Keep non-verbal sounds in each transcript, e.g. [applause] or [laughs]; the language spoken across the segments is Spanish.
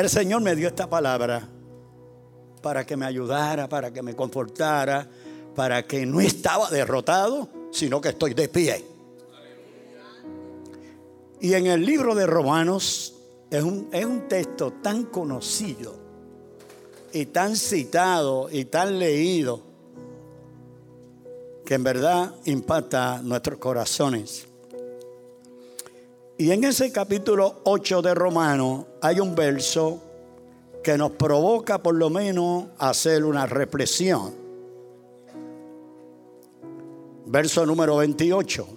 el Señor me dio esta palabra para que me ayudara, para que me confortara, para que no estaba derrotado, sino que estoy de pie. Y en el libro de Romanos es un, es un texto tan conocido y tan citado y tan leído que en verdad impacta nuestros corazones. Y en ese capítulo 8 de Romanos hay un verso que nos provoca por lo menos hacer una reflexión. Verso número 28.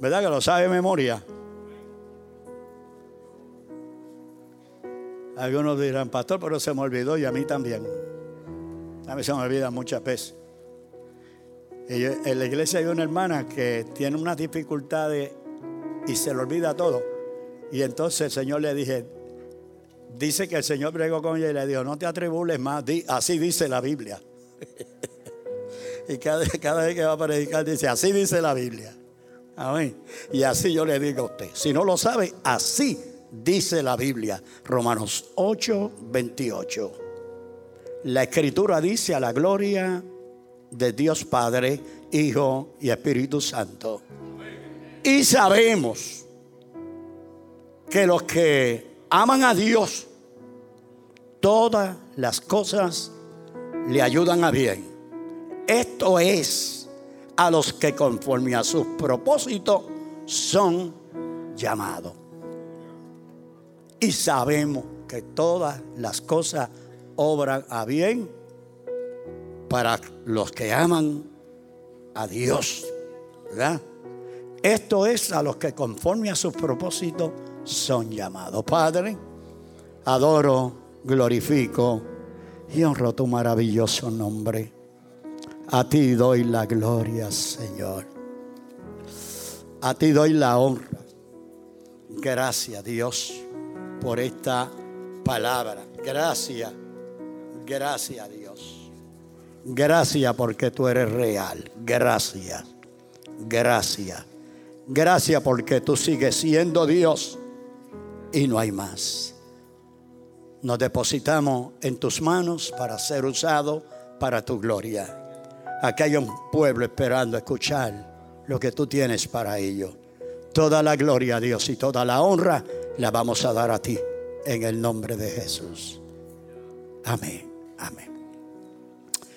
¿Verdad que lo sabe de memoria? Algunos dirán, pastor, pero se me olvidó y a mí también. A mí se me olvida muchas veces. En la iglesia hay una hermana que tiene unas dificultades y se le olvida todo. Y entonces el Señor le dije, dice que el Señor bregó con ella y le dijo, no te atribules más, así dice la Biblia. [laughs] y cada, cada, vez que va a predicar dice, así dice la Biblia. Amén. Y así yo le digo a usted, si no lo sabe, así dice la Biblia. Romanos 8, 28. La escritura dice a la gloria de Dios Padre, Hijo y Espíritu Santo. Y sabemos que los que aman a Dios, todas las cosas le ayudan a bien. Esto es a los que conforme a sus propósitos son llamados. Y sabemos que todas las cosas obran a bien para los que aman a Dios. ¿Verdad? Esto es a los que conforme a sus propósitos son llamados. Padre, adoro, glorifico y honro tu maravilloso nombre. A ti doy la gloria, Señor. A ti doy la honra. Gracias, Dios, por esta palabra. Gracias, gracias, Dios. Gracias porque tú eres real. Gracias. Gracias. Gracias porque tú sigues siendo Dios y no hay más. Nos depositamos en tus manos para ser usado para tu gloria. Aquí hay un pueblo esperando escuchar lo que tú tienes para ellos. Toda la gloria a Dios y toda la honra la vamos a dar a ti en el nombre de Jesús. Amén. Amén.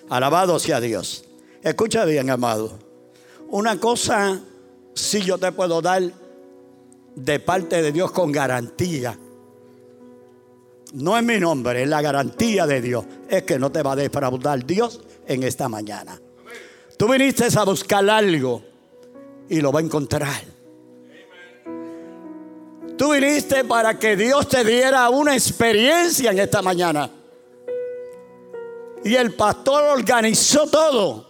Alabado sea Dios. Escucha bien, amado. Una cosa sí yo te puedo dar de parte de Dios con garantía. No es mi nombre, es la garantía de Dios. Es que no te va a defraudar Dios en esta mañana. Tú viniste a buscar algo y lo va a encontrar. Tú viniste para que Dios te diera una experiencia en esta mañana. Y el pastor organizó todo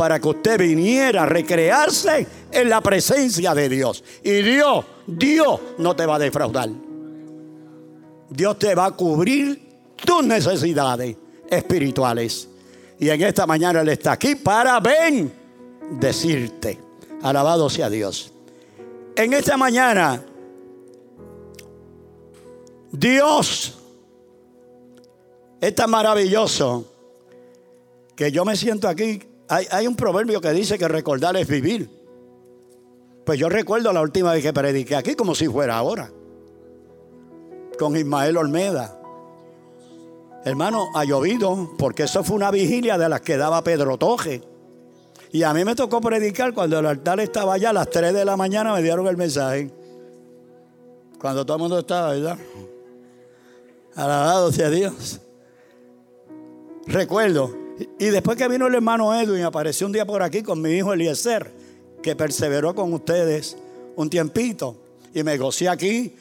para que usted viniera a recrearse en la presencia de Dios. Y Dios, Dios no te va a defraudar. Dios te va a cubrir tus necesidades espirituales. Y en esta mañana Él está aquí para ven decirte. Alabado sea Dios. En esta mañana, Dios es tan maravilloso que yo me siento aquí. Hay, un proverbio que dice que recordar es vivir. Pues yo recuerdo la última vez que prediqué aquí como si fuera ahora. Con Ismael Olmeda. Hermano, ha llovido porque eso fue una vigilia de las que daba Pedro Toje. Y a mí me tocó predicar cuando el altar estaba allá a las 3 de la mañana, me dieron el mensaje. Cuando todo el mundo estaba, ¿verdad? Alabado sea Dios. Recuerdo, y después que vino el hermano Edwin, apareció un día por aquí con mi hijo Eliezer, que perseveró con ustedes un tiempito. Y me gocé aquí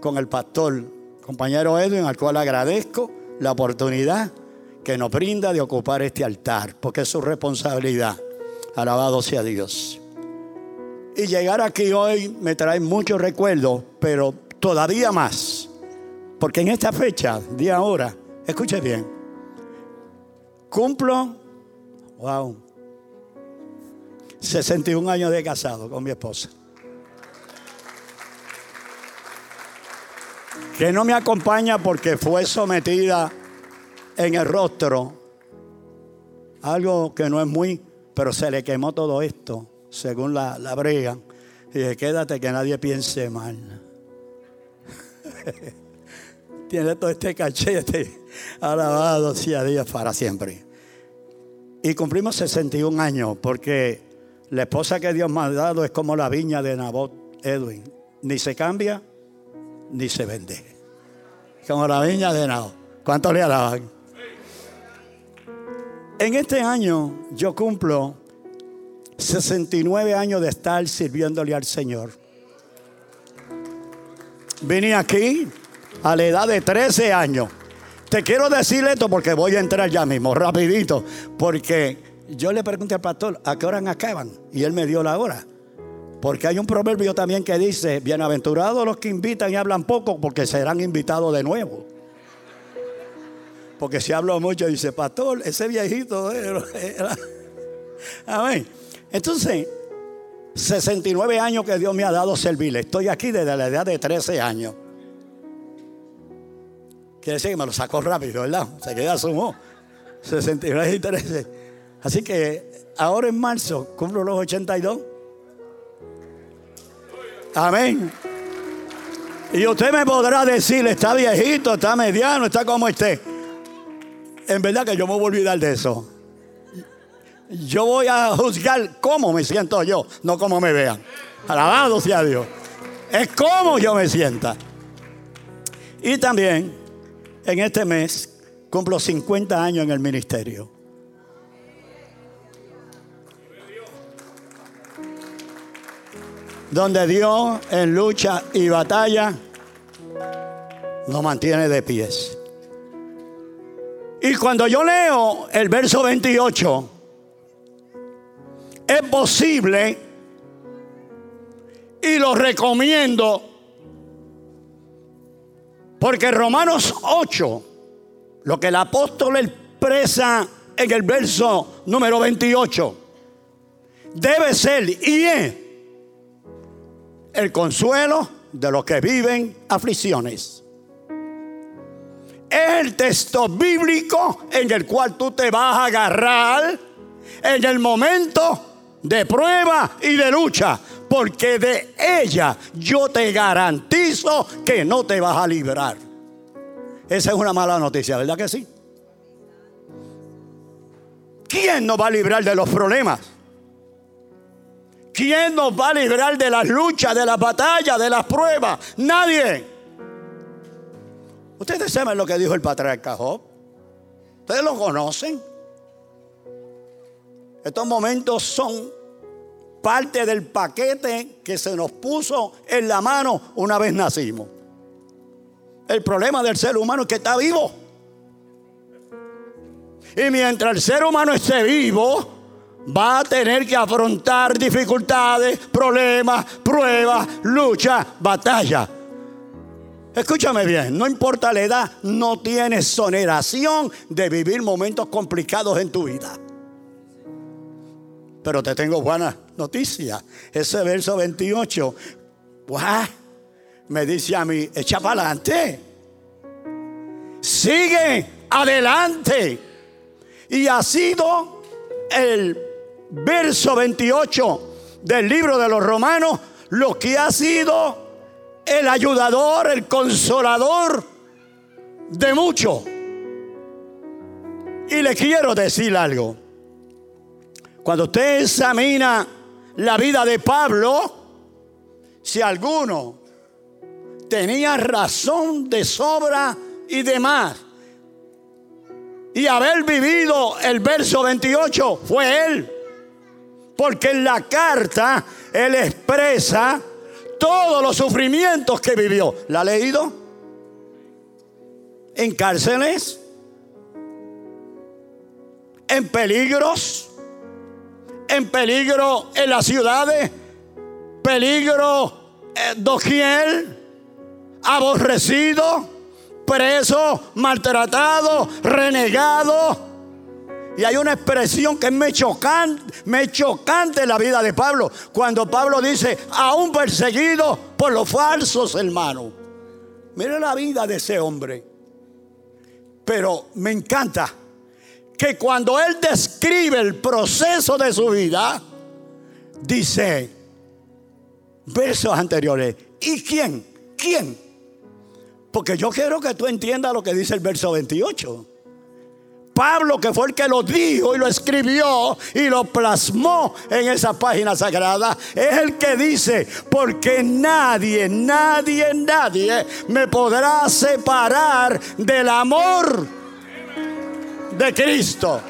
con el pastor, compañero Edwin, al cual agradezco la oportunidad que nos brinda de ocupar este altar, porque es su responsabilidad. Alabado sea Dios. Y llegar aquí hoy me trae muchos recuerdos, pero todavía más. Porque en esta fecha, día ahora, escuche bien, Cumplo, wow, 61 años de casado con mi esposa. que no me acompaña porque fue sometida en el rostro. Algo que no es muy, pero se le quemó todo esto, según la, la brega. Y dije, quédate que nadie piense mal. [laughs] Tiene todo este cachete alabado sea Dios para siempre. Y cumplimos 61 años porque la esposa que Dios me ha dado es como la viña de Nabot Edwin. Ni se cambia ni se vende. Como la viña de Nabot. ¿Cuánto le alaban? En este año yo cumplo 69 años de estar sirviéndole al Señor. Vine aquí a la edad de 13 años. Te quiero decir esto porque voy a entrar ya mismo, rapidito, porque yo le pregunté al pastor, ¿a qué hora acaban? Y él me dio la hora. Porque hay un proverbio también que dice, bienaventurados los que invitan y hablan poco, porque serán invitados de nuevo. Porque si hablo mucho, dice, pastor, ese viejito era... Amén. Entonces, 69 años que Dios me ha dado servirle. Estoy aquí desde la edad de 13 años. Quiere decir que me lo sacó rápido, ¿verdad? Se queda sumó. 69 y 13. Así que ahora en marzo cumplo los 82. Amén. Y usted me podrá decir, está viejito, está mediano, está como esté. En verdad que yo me voy a olvidar de eso. Yo voy a juzgar cómo me siento yo, no cómo me vean. Alabado sea Dios. Es cómo yo me sienta. Y también en este mes cumplo 50 años en el ministerio. Donde Dios en lucha y batalla nos mantiene de pies. Y cuando yo leo el verso 28, es posible y lo recomiendo porque Romanos 8, lo que el apóstol expresa en el verso número 28, debe ser y es el consuelo de los que viven aflicciones. Es el texto bíblico en el cual tú te vas a agarrar en el momento de prueba y de lucha porque de ella yo te garantizo que no te vas a librar. Esa es una mala noticia, ¿verdad que sí? ¿Quién nos va a librar de los problemas? ¿Quién nos va a librar de las luchas, de las batallas, de las pruebas? Nadie. Ustedes saben lo que dijo el patriarca Job. Ustedes lo conocen. Estos momentos son parte del paquete que se nos puso en la mano una vez nacimos. El problema del ser humano es que está vivo. Y mientras el ser humano esté vivo, va a tener que afrontar dificultades, problemas, pruebas, lucha, batalla. Escúchame bien, no importa la edad, no tienes exoneración de vivir momentos complicados en tu vida. Pero te tengo buena noticia. Ese verso 28, me dice a mí, echa para adelante. Sigue adelante. Y ha sido el verso 28 del libro de los romanos lo que ha sido el ayudador, el consolador de muchos. Y le quiero decir algo. Cuando usted examina la vida de Pablo, si alguno tenía razón de sobra y demás, y haber vivido el verso 28 fue él. Porque en la carta él expresa todos los sufrimientos que vivió. ¿La ha leído? En cárceles, en peligros, en peligro en las ciudades, peligro eh, doquier, aborrecido, preso, maltratado, renegado. Y hay una expresión que me chocante, me chocante en la vida de Pablo. Cuando Pablo dice, aún perseguido por los falsos hermanos. Mire la vida de ese hombre. Pero me encanta que cuando él describe el proceso de su vida, dice, versos anteriores, ¿y quién? ¿Quién? Porque yo quiero que tú entiendas lo que dice el verso 28. Pablo, que fue el que lo dijo y lo escribió y lo plasmó en esa página sagrada, es el que dice, porque nadie, nadie, nadie me podrá separar del amor de Cristo.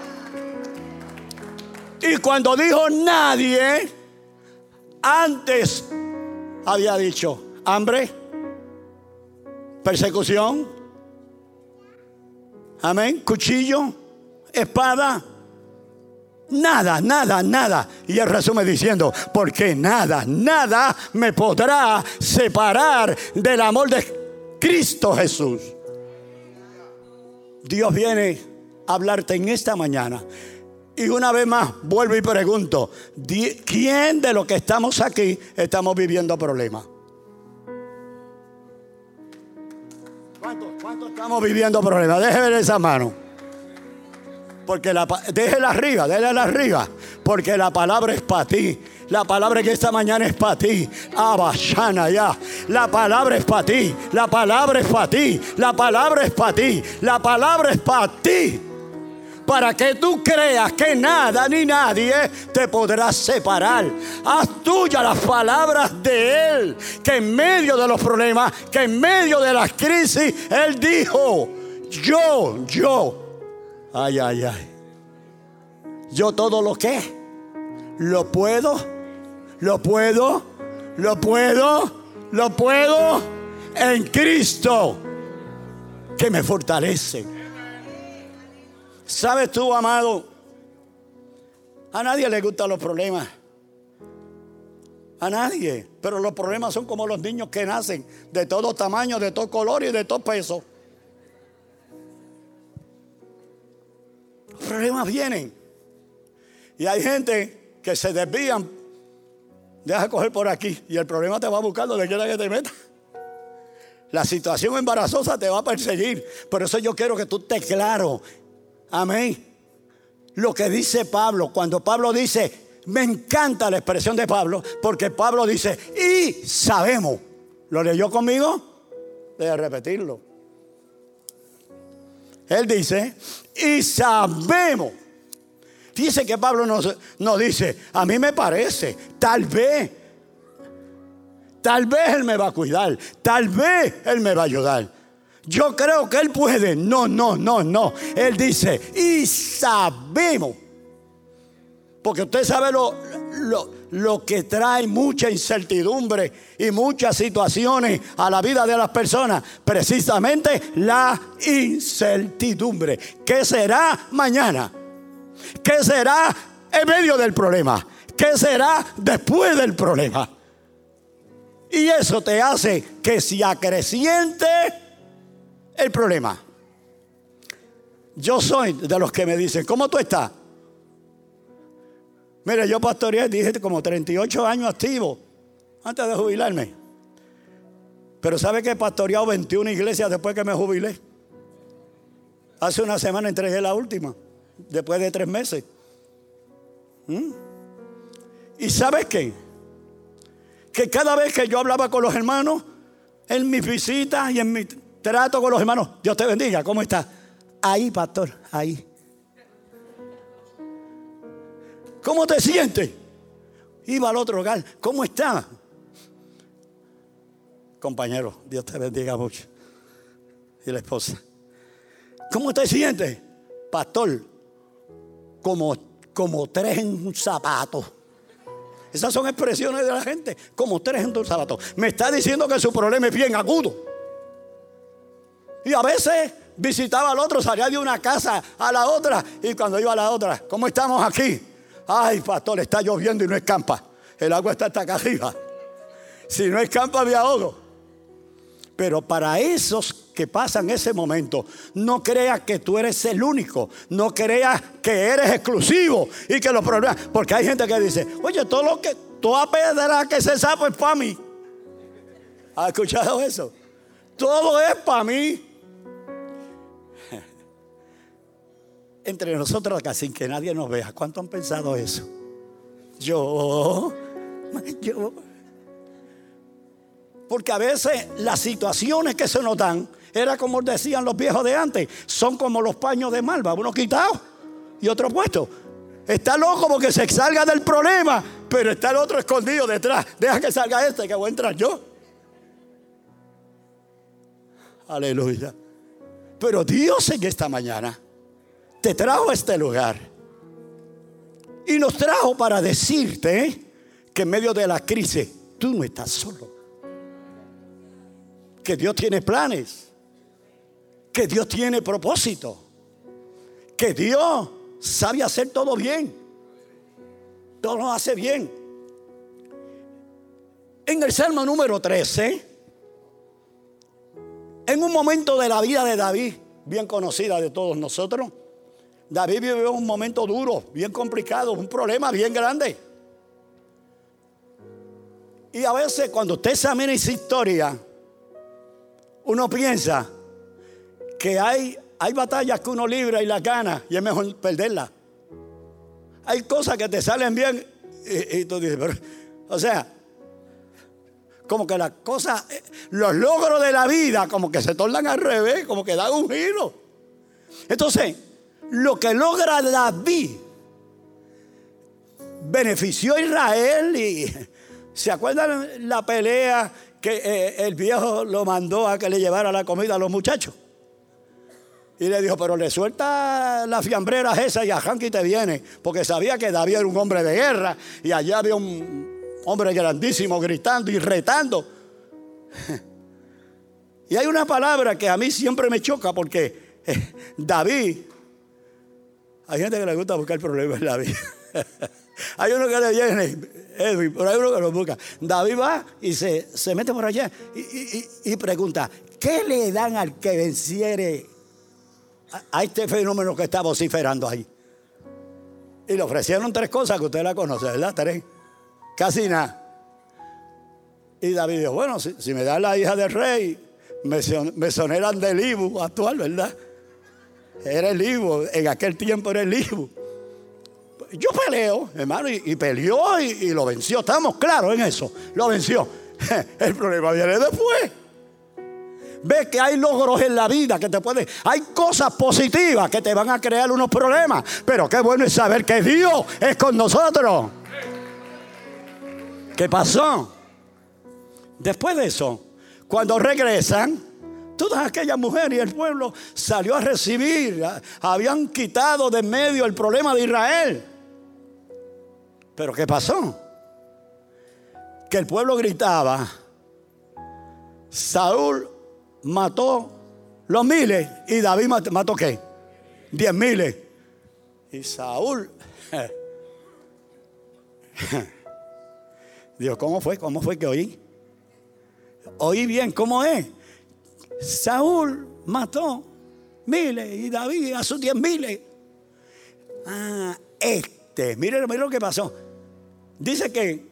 Y cuando dijo nadie, antes había dicho hambre, persecución, Amén. Cuchillo, espada. Nada, nada, nada. Y él resume diciendo, porque nada, nada me podrá separar del amor de Cristo Jesús. Dios viene hablarte en esta mañana. Y una vez más, vuelvo y pregunto, ¿quién de los que estamos aquí estamos viviendo problemas? ¿Cuánto, estamos viviendo problemas? Deje ver esa mano. Porque la, déjela arriba, déjela arriba. Porque la palabra es para ti. La palabra que esta mañana es para ti. Abashana ya. La palabra es para ti. La palabra es para ti. La palabra es para ti. La palabra es para ti para que tú creas que nada ni nadie te podrá separar. Haz tuya las palabras de Él, que en medio de los problemas, que en medio de las crisis, Él dijo, yo, yo, ay, ay, ay, yo todo lo que lo puedo, lo puedo, lo puedo, lo puedo en Cristo que me fortalece. ¿Sabes tú, amado? A nadie le gustan los problemas. A nadie. Pero los problemas son como los niños que nacen de todo tamaño, de todo color y de todo peso. Los problemas vienen. Y hay gente que se desvían. Deja coger por aquí. Y el problema te va a buscar donde quiera que te metas. La situación embarazosa te va a perseguir. Por eso yo quiero que tú estés claro Amén. Lo que dice Pablo, cuando Pablo dice, me encanta la expresión de Pablo, porque Pablo dice, y sabemos. ¿Lo leyó conmigo? Debe repetirlo. Él dice, y sabemos. Dice que Pablo nos, nos dice, a mí me parece, tal vez, tal vez Él me va a cuidar, tal vez Él me va a ayudar. Yo creo que Él puede. No, no, no, no. Él dice, y sabemos. Porque usted sabe lo, lo, que trae mucha incertidumbre y muchas situaciones a la vida de las personas. Precisamente la incertidumbre. ¿Qué será mañana? ¿Qué será en medio del problema? ¿Qué será después del problema? Y eso te hace que si acreciente el problema. Yo soy de los que me dicen, ¿cómo tú estás? Mire, yo pastoreé, dije como 38 años activo antes de jubilarme. Pero ¿sabe que he pastoreado 21 iglesias después que me jubilé? Hace una semana entregué la última, después de tres meses. ¿Mm? ¿Y sabes qué? Que cada vez que yo hablaba con los hermanos, en mis visitas y en mi trato con los hermanos. Dios te bendiga. ¿Cómo está? Ahí, pastor, ahí. ¿Cómo te sientes? Iba al otro hogar. ¿Cómo está? Compañero, Dios te bendiga mucho. Y la esposa. ¿Cómo te sientes? Pastor, como, como tres en un zapato. Esas son expresiones de la gente, como tres en un zapato. Me está diciendo que su problema es bien agudo. Y a veces visitaba al otro, salía de una casa a la otra. Y cuando iba a la otra, ¿cómo estamos aquí? Ay, pastor, está lloviendo y no escampa. El agua está hasta acá arriba. Si no escampa, me ahogo. Pero para esos que pasan ese momento, no creas que tú eres el único. No creas que eres exclusivo y que los problemas. Porque hay gente que dice, oye, todo lo que, toda pedra que se sabe es para mí. ¿Has escuchado eso? Todo es para mí. Entre nosotros acá, sin que nadie nos vea, ¿cuánto han pensado eso? Yo, yo. Porque a veces las situaciones que se nos dan, era como decían los viejos de antes, son como los paños de malva, uno quitado y otro puesto. Está loco porque se salga del problema, pero está el otro escondido detrás. Deja que salga este, que voy a entrar yo. Aleluya. Pero Dios en esta mañana te trajo a este lugar. Y nos trajo para decirte que en medio de la crisis tú no estás solo. Que Dios tiene planes. Que Dios tiene propósito. Que Dios sabe hacer todo bien. Todo lo hace bien. En el Salmo número 13, en un momento de la vida de David, bien conocida de todos nosotros, David vivió un momento duro, bien complicado, un problema bien grande. Y a veces cuando usted examina esa historia, uno piensa que hay, hay batallas que uno libra y las gana y es mejor perderlas. Hay cosas que te salen bien y, tú dices, pero, o sea, como que las cosas, los logros de la vida como que se tornan al revés, como que dan un giro. Entonces, lo que logra David benefició a Israel y se acuerdan la pelea que eh, el viejo lo mandó a que le llevara la comida a los muchachos. Y le dijo, pero le suelta la fiambrera esa y a Hanky te viene, porque sabía que David era un hombre de guerra y allá había un hombre grandísimo gritando y retando. [laughs] Y hay una palabra que a mí siempre me choca porque eh, David hay gente que le gusta buscar problemas en la vida. [laughs] hay uno que le viene, Edwin, pero hay uno que lo busca. David va y se, se mete por allá y, pregunta, ¿qué le dan al que venciere a, este fenómeno que está vociferando ahí? Y le ofrecieron tres cosas que usted la conoce, ¿verdad? Tres. Casi nada. Y David dijo, bueno, si, me dan la hija del rey, me, me soneran del Ibu actual, ¿verdad? Era el Ivo, en aquel tiempo era el Ivo. Yo peleo, hermano, y, peleó y, lo venció. Estamos claros en eso. Lo venció. [laughs] El problema viene después. Ve que hay logros en la vida que te pueden. Hay cosas positivas que te van a crear unos problemas. Pero qué bueno es saber que Dios es con nosotros. ¿Qué pasó? Después de eso, cuando regresan, Todas aquellas mujeres y el pueblo salió a recibir. Habían quitado de medio el problema de Israel. Pero ¿qué pasó? Que el pueblo gritaba, Saúl mató los miles y David mató qué? Diez miles. Y Saúl [laughs] Dios, ¿cómo fue? ¿Cómo fue que oí? Oí bien, ¿cómo es? Saúl mató miles y David a sus diez miles. Ah, este, mire, mire lo que pasó. Dice que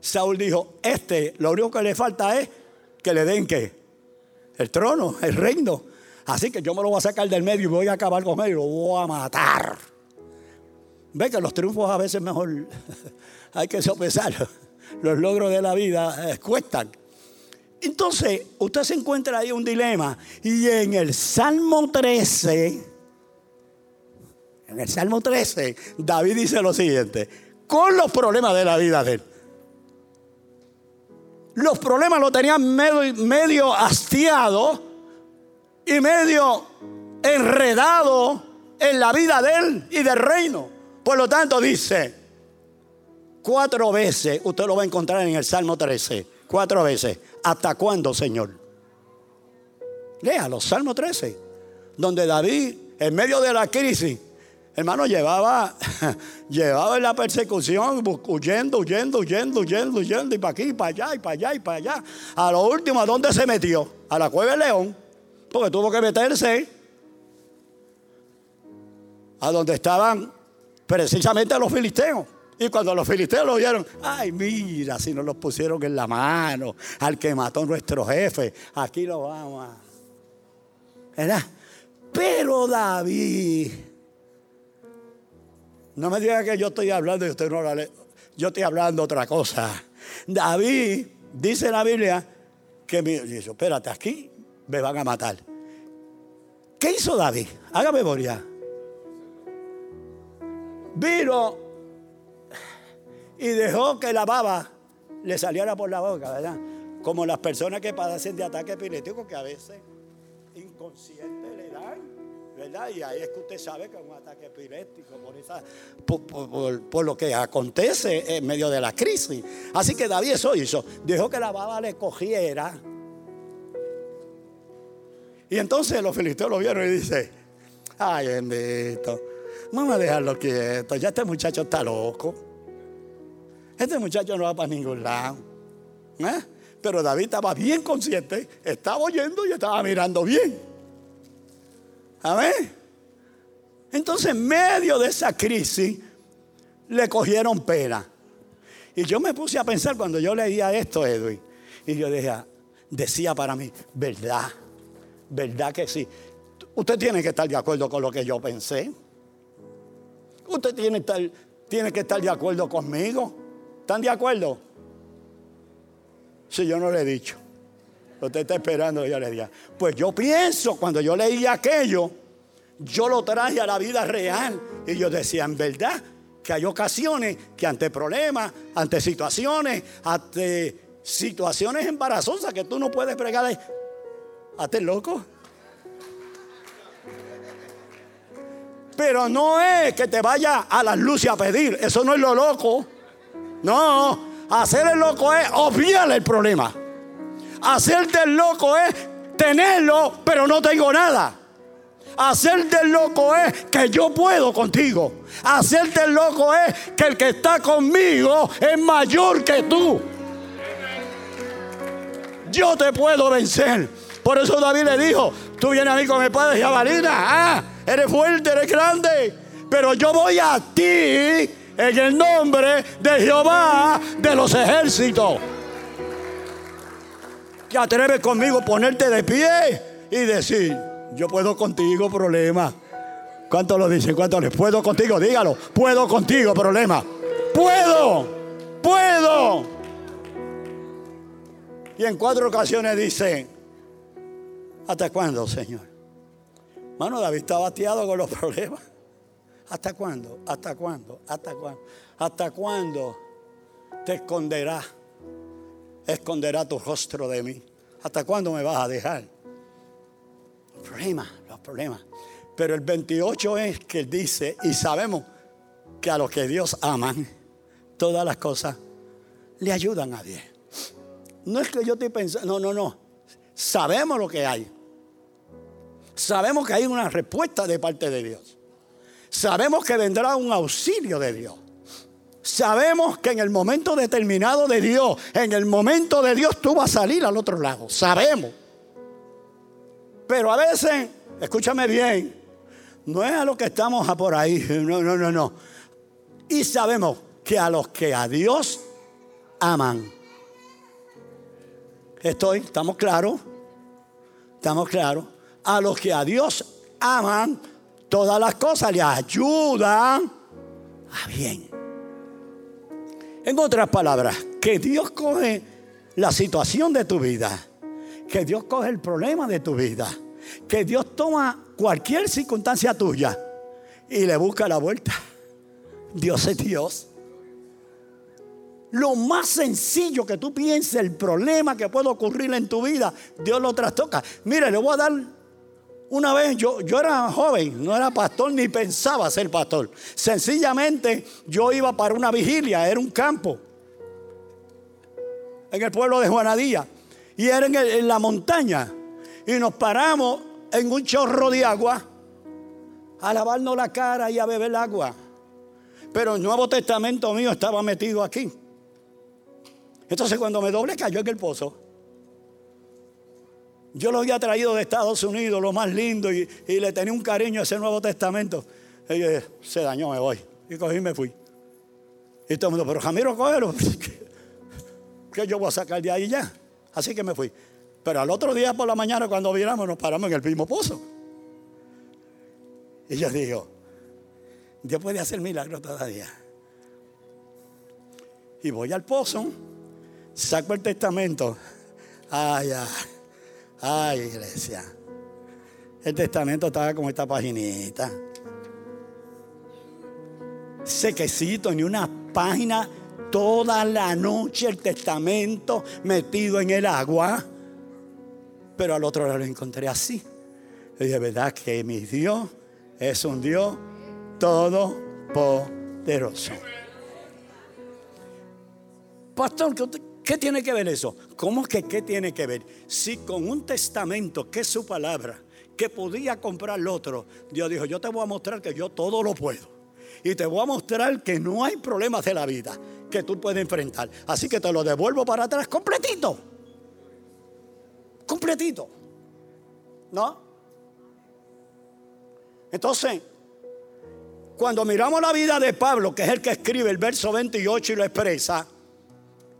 Saúl dijo, este, lo único que le falta es que le den que el trono, el reino. Así que yo me lo voy a sacar del medio y voy a acabar con él y lo voy a matar. Ve que los triunfos a veces mejor [laughs] hay que sopesar. Los logros de la vida eh, cuestan. Entonces, usted se encuentra ahí un dilema. Y en el Salmo 13, en el Salmo 13, David dice lo siguiente, con los problemas de la vida de él. Los problemas lo tenían medio, hastiado y medio enredado en la vida de él y del reino. Por lo tanto, dice, cuatro veces, usted lo va a encontrar en el Salmo 13, cuatro veces. ¿Hasta cuándo, Señor? Léalo, Salmo 13, donde David, en medio de la crisis, hermano, llevaba, [laughs] llevaba en la persecución, huyendo, huyendo, huyendo, huyendo, huyendo, y para aquí, y para allá, y para allá, y para allá. A lo último, ¿a dónde se metió? A la cueva del león, porque tuvo que meterse a donde estaban precisamente los filisteos. Y cuando los filisteos lo vieron, ay, mira, si nos los pusieron en la mano, al que mató nuestro jefe, aquí lo vamos. ¿Verdad? Pero David, no me diga que yo estoy hablando y usted no la lee. Yo estoy hablando otra cosa. David, dice la Biblia, que me dice, espérate, aquí me van a matar. ¿Qué hizo David? Haga memoria. Vino y dejó que la baba le saliera por la boca, ¿verdad? Como las personas que padecen de ataque epiléptico que a veces inconsciente le dan, ¿verdad? Y ahí es que usted sabe que es un ataque epiléptico por, esa, por, lo que acontece en medio de la crisis. Así que David eso hizo, dejó que la baba le cogiera. Y entonces los filisteos lo vieron y dice, ay bendito, vamos a dejarlo quieto, ya este muchacho está loco. Este muchacho no va para ningún lado. ¿eh? Pero David estaba bien consciente, estaba oyendo y estaba mirando bien. Amén. Entonces, en medio de esa crisis, le cogieron pena. Y yo me puse a pensar cuando yo leía esto, Edwin. Y yo decía, decía para mí, ¿verdad? ¿Verdad que sí? Usted tiene que estar de acuerdo con lo que yo pensé. Usted tiene que estar de acuerdo conmigo. ¿Están de acuerdo? Si yo no le he dicho. Usted está esperando yo le diga. Pues yo pienso, cuando yo leí aquello, yo lo traje a la vida real. Y yo decía, en verdad, que hay ocasiones que ante problemas, ante situaciones, ante situaciones embarazosas que tú no puedes pregarle. Hazte loco. Pero no es que te vaya a las luces a pedir. Eso no es lo loco. No, hacer el loco es obviar el problema. Hacerte el loco es tenerlo, pero no tengo nada. Hacerte el loco es que yo puedo contigo. Hacerte el loco es que el que está conmigo es mayor que tú. Yo te puedo vencer. Por eso David le dijo, tú vienes a mí con padre y jabalina. Ah, eres fuerte, eres grande. Pero yo voy a ti en el nombre de Jehová de los ejércitos. Que atreves conmigo ponerte de pie y decir, yo puedo contigo, problema. ¿Cuánto lo dicen? ¿Cuánto les puedo contigo? Dígalo, puedo contigo, problema. Puedo, puedo. Y en cuatro ocasiones dice, ¿hasta cuándo, Señor? Mano, David está bateado con los problemas. ¿Hasta cuándo? ¿Hasta cuándo? ¿Hasta cuándo? ¿Hasta cuándo te esconderá? Esconderá tu rostro de mí. ¿Hasta cuándo me vas a dejar? Los problemas, los problemas. Pero el 28 es que dice, y sabemos que a los que Dios aman, todas las cosas le ayudan a Dios. No es que yo estoy pensando, no, no, no. Sabemos lo que hay. Sabemos que hay una respuesta de parte de Dios. Sabemos que vendrá un auxilio de Dios. Sabemos que en el momento determinado de Dios, en el momento de Dios tú vas a salir al otro lado. Sabemos. Pero a veces, escúchame bien, no es a los que estamos por ahí. No, no, no, no. Y sabemos que a los que a Dios aman. Estoy, estamos claros. Estamos claros. A los que a Dios aman todas las cosas le ayudan a bien. En otras palabras, que Dios coge la situación de tu vida, que Dios coge el problema de tu vida, que Dios toma cualquier circunstancia tuya y le busca la vuelta. Dios es Dios. Lo más sencillo que tú pienses, el problema que puede ocurrir en tu vida, Dios lo trastoca. Mire, le voy a dar una vez yo, yo era joven, no era pastor ni pensaba ser pastor. Sencillamente yo iba para una vigilia, era un campo en el pueblo de Juanadía y era en, la montaña. Y nos paramos en un chorro de agua a lavarnos la cara y a beber agua. Pero el Nuevo Testamento mío estaba metido aquí. Entonces cuando me doble cayó en el pozo. Yo lo había traído de Estados Unidos, lo más lindo, y, le tenía un cariño a ese Nuevo Testamento. Y se dañó, me voy. Y cogí y me fui. Y todo el mundo, pero Jamiro, cógelo. [laughs] ¿Qué yo voy a sacar de ahí ya? Así que me fui. Pero al otro día por la mañana, cuando viramos, nos paramos en el mismo pozo. Y yo digo, Dios puede hacer milagros todavía. Y voy al pozo, saco el testamento. Ay, ay, ay, iglesia. El testamento estaba como esta paginita. Sequecito, ni una página. Toda la noche el testamento metido en el agua. Pero al otro lado lo encontré así. Y de verdad que mi Dios es un Dios todopoderoso. Pastor, ¿qué tiene que ver eso? ¿Cómo que qué tiene que ver? Si con un testamento, que es su palabra, que podía comprar el otro, Dios dijo, yo te voy a mostrar que yo todo lo puedo. Y te voy a mostrar que no hay problemas de la vida que tú puedes enfrentar. Así que te lo devuelvo para atrás completito. Completito. ¿No? Entonces, cuando miramos la vida de Pablo, que es el que escribe el verso 28 y lo expresa,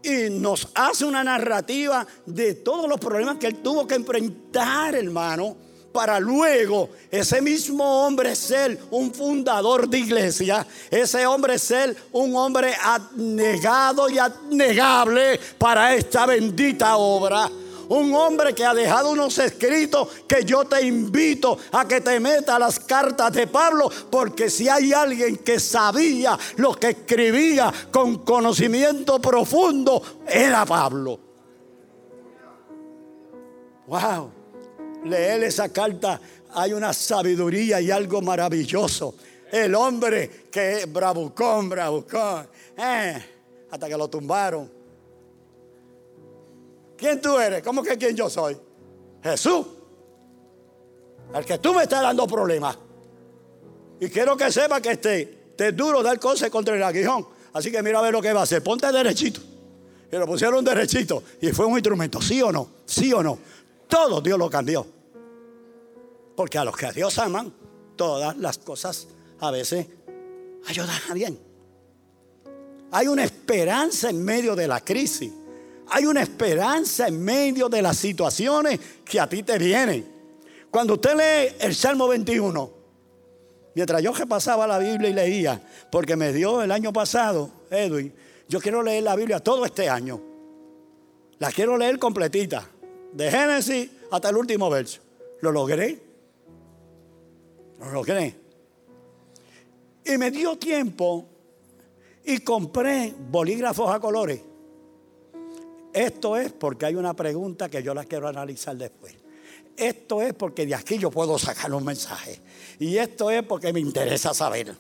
y nos hace una narrativa de todos los problemas que él tuvo que enfrentar, hermano, para luego ese mismo hombre ser un fundador de iglesia, ese hombre ser un hombre abnegado y abnegable para esta bendita obra un hombre que ha dejado unos escritos que yo te invito a que te meta las cartas de Pablo, porque si hay alguien que sabía lo que escribía con conocimiento profundo, era Pablo. Wow, leer esa carta hay una sabiduría y algo maravilloso. El hombre que es bravucón, bravucón, eh, hasta que lo tumbaron ¿Quién tú eres? ¿Cómo que quién yo soy? Jesús. El que tú me estás dando problemas. Y quiero que sepa que este, te es duro dar cosas contra el aguijón. Así que mira a ver lo que va a hacer. Ponte derechito. Y lo pusieron derechito. Y fue un instrumento. ¿Sí o no? ¿Sí o no? Todo Dios lo cambió. Porque a los que a Dios aman, todas las cosas a veces ayudan a bien. Hay una esperanza en medio de la crisis. Hay una esperanza en medio de las situaciones que a ti te vienen. Cuando usted lee el Salmo 21, mientras yo repasaba la Biblia y leía, porque me dio el año pasado, Edwin, yo quiero leer la Biblia todo este año. La quiero leer completita, de Génesis hasta el último verso. Lo logré. Lo logré. Y me dio tiempo y compré bolígrafos a colores. Esto es porque hay una pregunta que yo la quiero analizar después. Esto es porque de aquí yo puedo sacar un mensaje. Y esto es porque me interesa saber.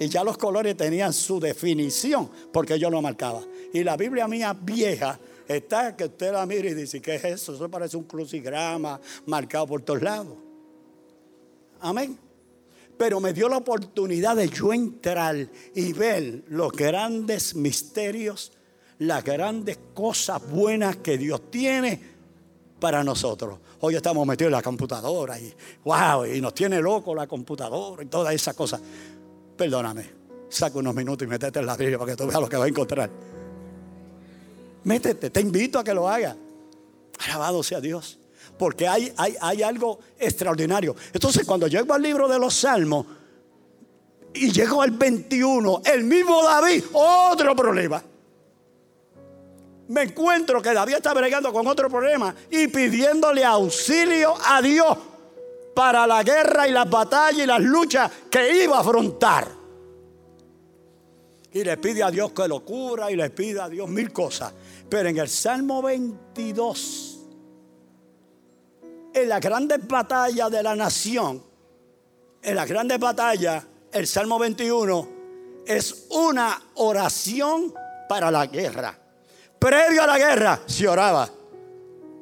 Y ya los colores tenían su definición porque yo lo marcaba. Y la Biblia mía vieja está que usted la mira y dice, ¿qué es eso? Eso parece un crucigrama marcado por todos lados. Amén. Pero me dio la oportunidad de yo entrar y ver los grandes misterios las grandes cosas buenas que Dios tiene para nosotros. Hoy estamos metidos en la computadora y wow, y nos tiene loco la computadora y todas esas cosas. Perdóname, saca unos minutos y métete en la Biblia para que tú veas lo que vas a encontrar. Métete, te invito a que lo hagas. Alabado sea Dios. Porque hay, hay, hay algo extraordinario. Entonces, cuando llego al libro de los Salmos y llego al 21, el mismo David, otro problema me encuentro que David está bregando con otro problema y pidiéndole auxilio a Dios para la guerra y las batallas y las luchas que iba a afrontar. Y le pide a Dios que lo cubra y le pide a Dios mil cosas. Pero en el Salmo 22, en la grandes batalla de la nación, en las grandes batallas, el Salmo 21 es una oración para la guerra previo a la guerra se oraba.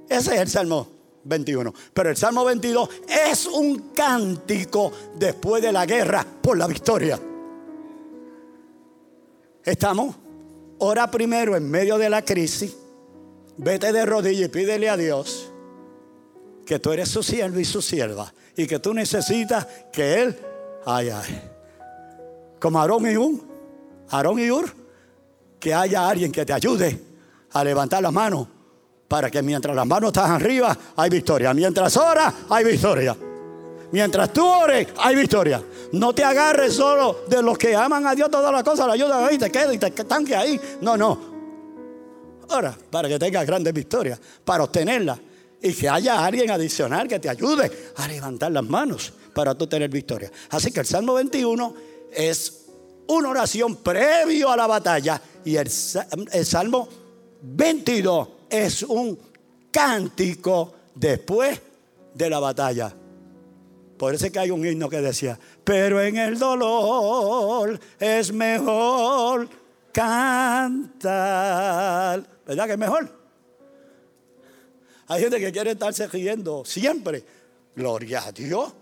Ese es el Salmo 21. Pero el Salmo 22 es un cántico después de la guerra por la victoria. ¿Estamos? Ora primero en medio de la crisis. Vete de rodillas y pídele a Dios que tú eres su siervo y su sierva. Y que tú necesitas que Él, ay, ay, como Aarón y Ur, Aarón y Ur, que haya alguien que te ayude a levantar las manos para que mientras las manos están arriba hay victoria. Mientras oras hay victoria. Mientras tú ores hay victoria. No te agarres solo de los que aman a Dios todas las cosas, la ayudan ahí, te quedas y te estanque ahí. No, no. Ora para que tengas grandes victorias, para obtenerlas. Y que haya alguien adicional que te ayude a levantar las manos para tú tener victoria. Así que el Salmo 21 es una oración previo a la batalla y el, el Salmo 22 es un cántico después de la batalla. Por eso es que hay un himno que decía, pero en el dolor es mejor cantar. ¿Verdad que es mejor? Hay gente que quiere estarse riendo siempre. Gloria a Dios.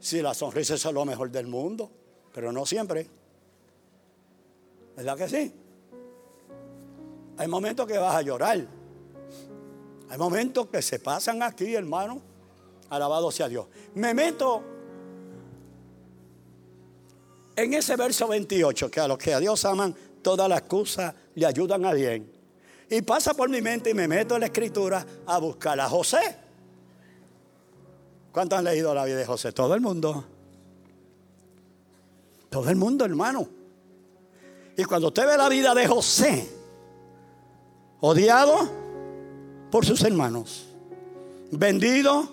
Si la sonrisa es lo mejor del mundo, pero no siempre. ¿Verdad que sí? Hay momentos que vas a llorar. Hay momentos que se pasan aquí, hermano. Alabado sea Dios. Me meto en ese verso 28, que a los que a Dios aman, todas las cosas le ayudan a bien. Y pasa por mi mente y me meto en la escritura a buscar a José. ¿Cuántos han leído la vida de José? Todo el mundo. Todo el mundo, hermano. Y cuando usted ve la vida de José, odiado por sus hermanos, vendido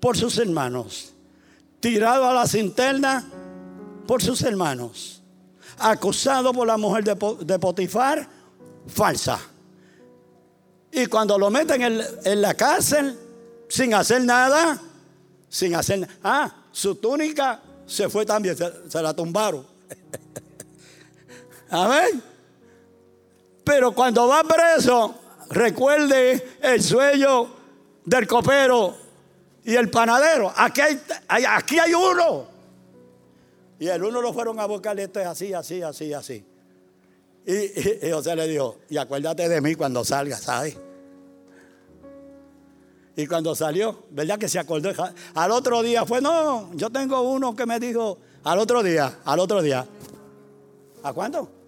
por sus hermanos, tirado a la cinterna por sus hermanos, acusado por la mujer de, Potifar, falsa. Y cuando lo meten en, la cárcel, sin hacer nada, sin hacer nada. Ah, su túnica se fue también, se, se la tumbaron. [laughs] Amén. Pero cuando va preso, recuerde el sueño del copero y el panadero. Aquí hay, uno. Y el uno lo fueron a buscar, esto es así, así, así, así. Y, José le dijo, y acuérdate de mí cuando salga, ¿sabes? Y cuando salió, ¿verdad que se acordó? Al otro día fue, no, yo tengo uno que me dijo, al otro día, al otro día. ¿A cuánto?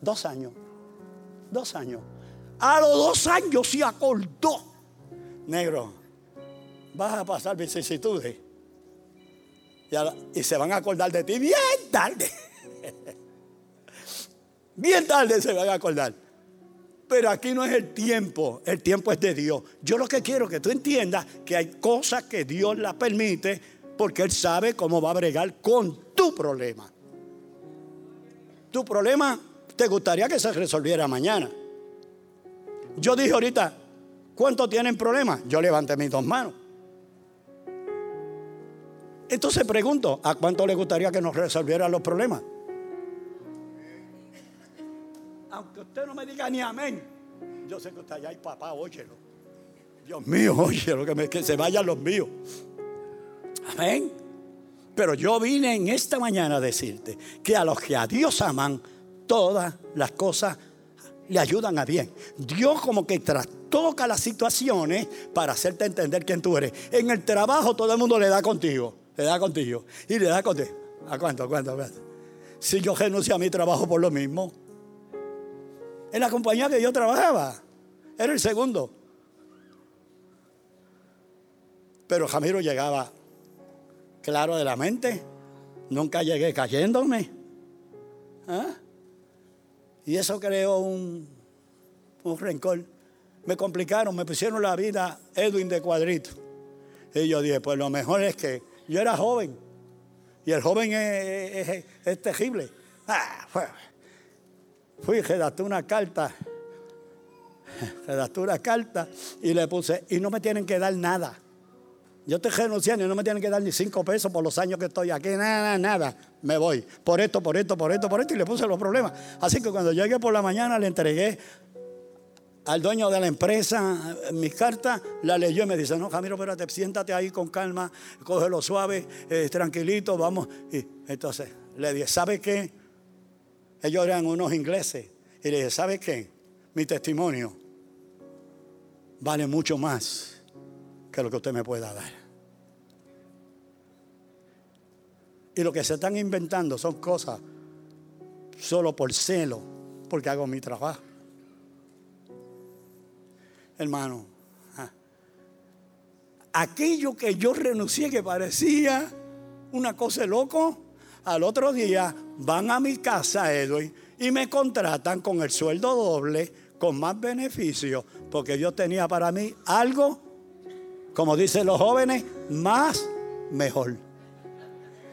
Dos años. Dos años. A los dos años se acordó. Negro, vas a pasar vicisitudes. Y, se van a acordar de ti bien tarde. [laughs] bien tarde se van a acordar. Pero aquí no es el tiempo, el tiempo es de Dios. Yo lo que quiero que tú entiendas que hay cosas que Dios las permite porque Él sabe cómo va a bregar con tu problema. Tu problema te gustaría que se resolviera mañana. Yo dije ahorita, ¿cuántos tienen problemas? Yo levanté mis dos manos. Entonces pregunto, ¿a cuánto le gustaría que nos resolvieran los problemas? Aunque usted no me diga ni amén, yo sé que usted allá hay papá, óyelo. Dios mío, óyelo, que se vayan los míos. Amén. Pero yo vine en esta mañana a decirte que a los que a Dios aman, todas las cosas le ayudan a bien. Dios como que trastoca las situaciones para hacerte entender quién tú eres. En el trabajo todo el mundo le da contigo, le da contigo y le da contigo. ¿A cuánto, a cuánto, a cuánto? Si yo renuncio a mi trabajo por lo mismo. En la compañía que yo trabajaba, era el segundo. Pero Jamiro llegaba claro de la mente. Nunca llegué cayéndome. ¿Ah? Y eso creó un, un rencor. Me complicaron, me pusieron la vida Edwin de cuadrito. Y yo dije, pues lo mejor es que yo era joven. Y el joven es, es, terrible. Ah, fui, redacté una carta. [laughs] Redacté una carta y le puse, y no me tienen que dar nada. Yo estoy renunciando y no me tienen que dar ni cinco pesos por los años que estoy aquí. Nada, nada. Me voy. Por esto, por esto, por esto, por esto. Y le puse los problemas. Así que cuando llegué por la mañana le entregué al dueño de la empresa mis cartas, la leyó y me dice, no, Jamiro, espérate, siéntate ahí con calma, cógelo suave, eh, tranquilito, vamos. Y entonces le dije, ¿sabe qué? Ellos eran unos ingleses. Y le dije, ¿sabe qué? Mi testimonio vale mucho más que lo que usted me pueda dar. Y lo que se están inventando son cosas solo por celo, porque hago mi trabajo. Hermano, ah, aquello que yo renuncié que parecía una cosa de loco, al otro día van a mi casa, Edwin, y me contratan con el sueldo doble, con más beneficios, porque Dios tenía para mí algo, como dicen los jóvenes, más mejor.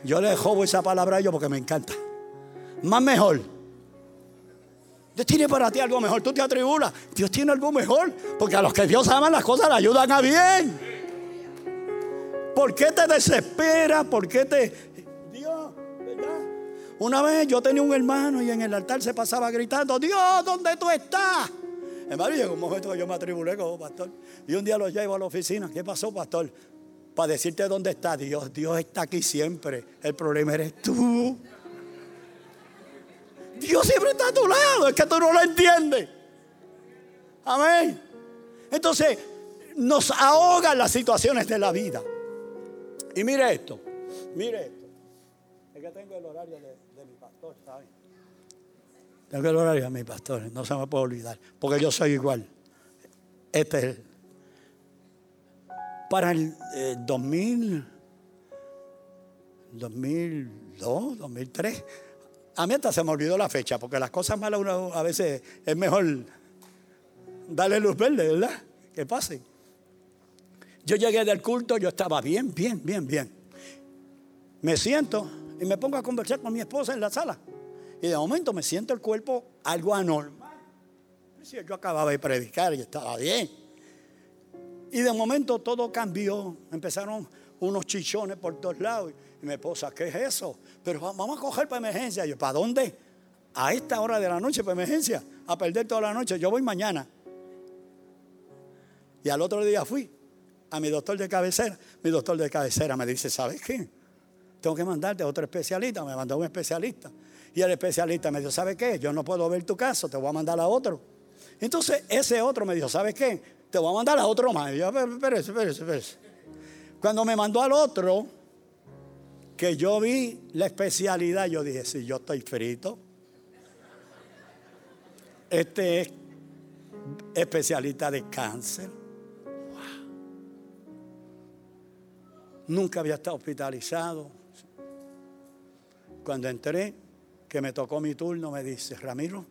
Yo le jobo esa palabra a ellos porque me encanta. Más mejor. Dios tiene para ti algo mejor. Tú te atribulas. Dios tiene algo mejor. Porque a los que Dios ama las cosas le ayudan a bien. ¿Por qué te desespera? ¿Por qué te... Dios, ¿verdad? Una vez yo tenía un hermano y en el altar se pasaba gritando, Dios, ¿dónde tú estás? Hermano, llegó un momento que yo me atribulé como pastor. Y un día lo llevo a la oficina. ¿Qué pasó, pastor? Para decirte dónde está Dios. Dios está aquí siempre. El problema eres tú. Dios siempre está a tu lado. Es que tú no lo entiendes. Amén. Entonces, nos ahogan las situaciones de la vida. Y mire esto. Mire esto. Es que tengo el horario de, mi pastor, ¿sabes? Tengo el horario de mi pastor. No se me puede olvidar. Porque yo soy igual. Este es para el 2000, 2002, 2003. A mí hasta se me olvidó la fecha, porque las cosas malas a veces es mejor darle luz verde, ¿verdad? Que pase. Yo llegué del culto, yo estaba bien, bien, bien, bien. Me siento y me pongo a conversar con mi esposa en la sala. Y de momento me siento el cuerpo algo anormal. Yo acababa de predicar y estaba bien. Y de momento todo cambió. Empezaron unos chichones por todos lados. Y mi esposa, ¿qué es eso? Pero vamos a coger para emergencia. Y yo, ¿para dónde? A esta hora de la noche para emergencia. A perder toda la noche. Yo voy mañana. Y al otro día fui a mi doctor de cabecera. Mi doctor de cabecera me dice, ¿sabes qué? Tengo que mandarte a otro especialista. Me mandó un especialista. Y el especialista me dijo, ¿sabes qué? Yo no puedo ver tu caso, te voy a mandar a otro. Entonces ese otro me dijo, ¿sabes qué? Te voy a mandar a otro más. Y yo, espérese, espérese, espérese. Cuando me mandó al otro, que yo vi la especialidad, yo dije, si yo estoy frito. Este es especialista de cáncer. Nunca había estado hospitalizado. Cuando entré, que me tocó mi turno, me dice, Ramiro,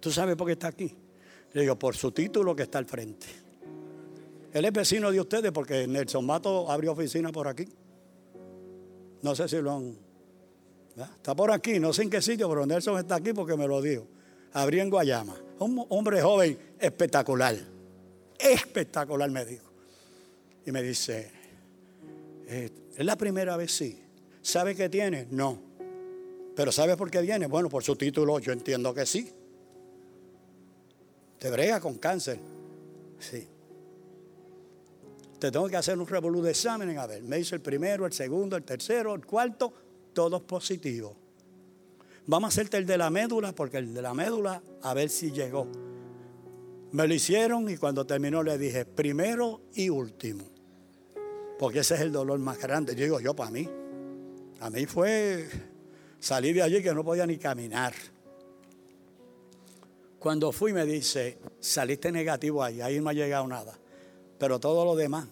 ¿tú sabes por qué está aquí? Le digo, por su título que está al frente. Él es vecino de ustedes porque Nelson Mato abrió oficina por aquí. No sé si lo han... Está por aquí, no sé en qué sitio, pero Nelson está aquí porque me lo dijo. Abrió en Guayama. Un hombre joven espectacular. Espectacular, me dijo. Y me dice, eh, ¿es la primera vez? Sí. ¿Sabe qué tiene? No. ¿Pero sabe por qué viene? Bueno, por su título yo entiendo que sí. Te brega con cáncer. Sí. Te tengo que hacer un revolú de exámenes. A ver, me hizo el primero, el segundo, el tercero, el cuarto, todos positivos. Vamos a hacerte el de la médula, porque el de la médula, a ver si llegó. Me lo hicieron y cuando terminó le dije, primero y último. Porque ese es el dolor más grande. Yo digo, yo para mí. A mí fue salir de allí que no podía ni caminar. Cuando fui me dice, saliste negativo ahí, ahí no ha llegado nada. Pero todo lo demás,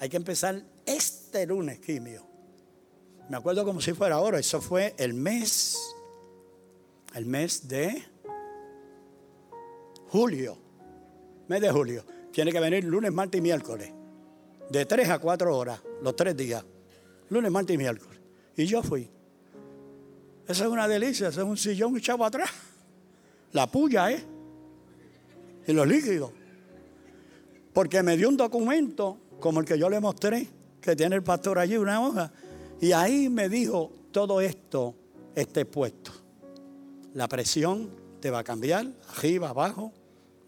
hay que empezar este lunes quimio. Me acuerdo como si fuera ahora, eso fue el mes, el mes de julio, mes de julio. Tiene que venir lunes, martes y miércoles, de tres a cuatro horas, los tres días, lunes, martes y miércoles. Y yo fui. Esa es una delicia, ese es un sillón echado atrás. La puya, ¿eh? Y los líquidos. Porque me dio un documento como el que yo le mostré, que tiene el pastor allí, una hoja. Y ahí me dijo, todo esto esté puesto. La presión te va a cambiar, arriba, abajo.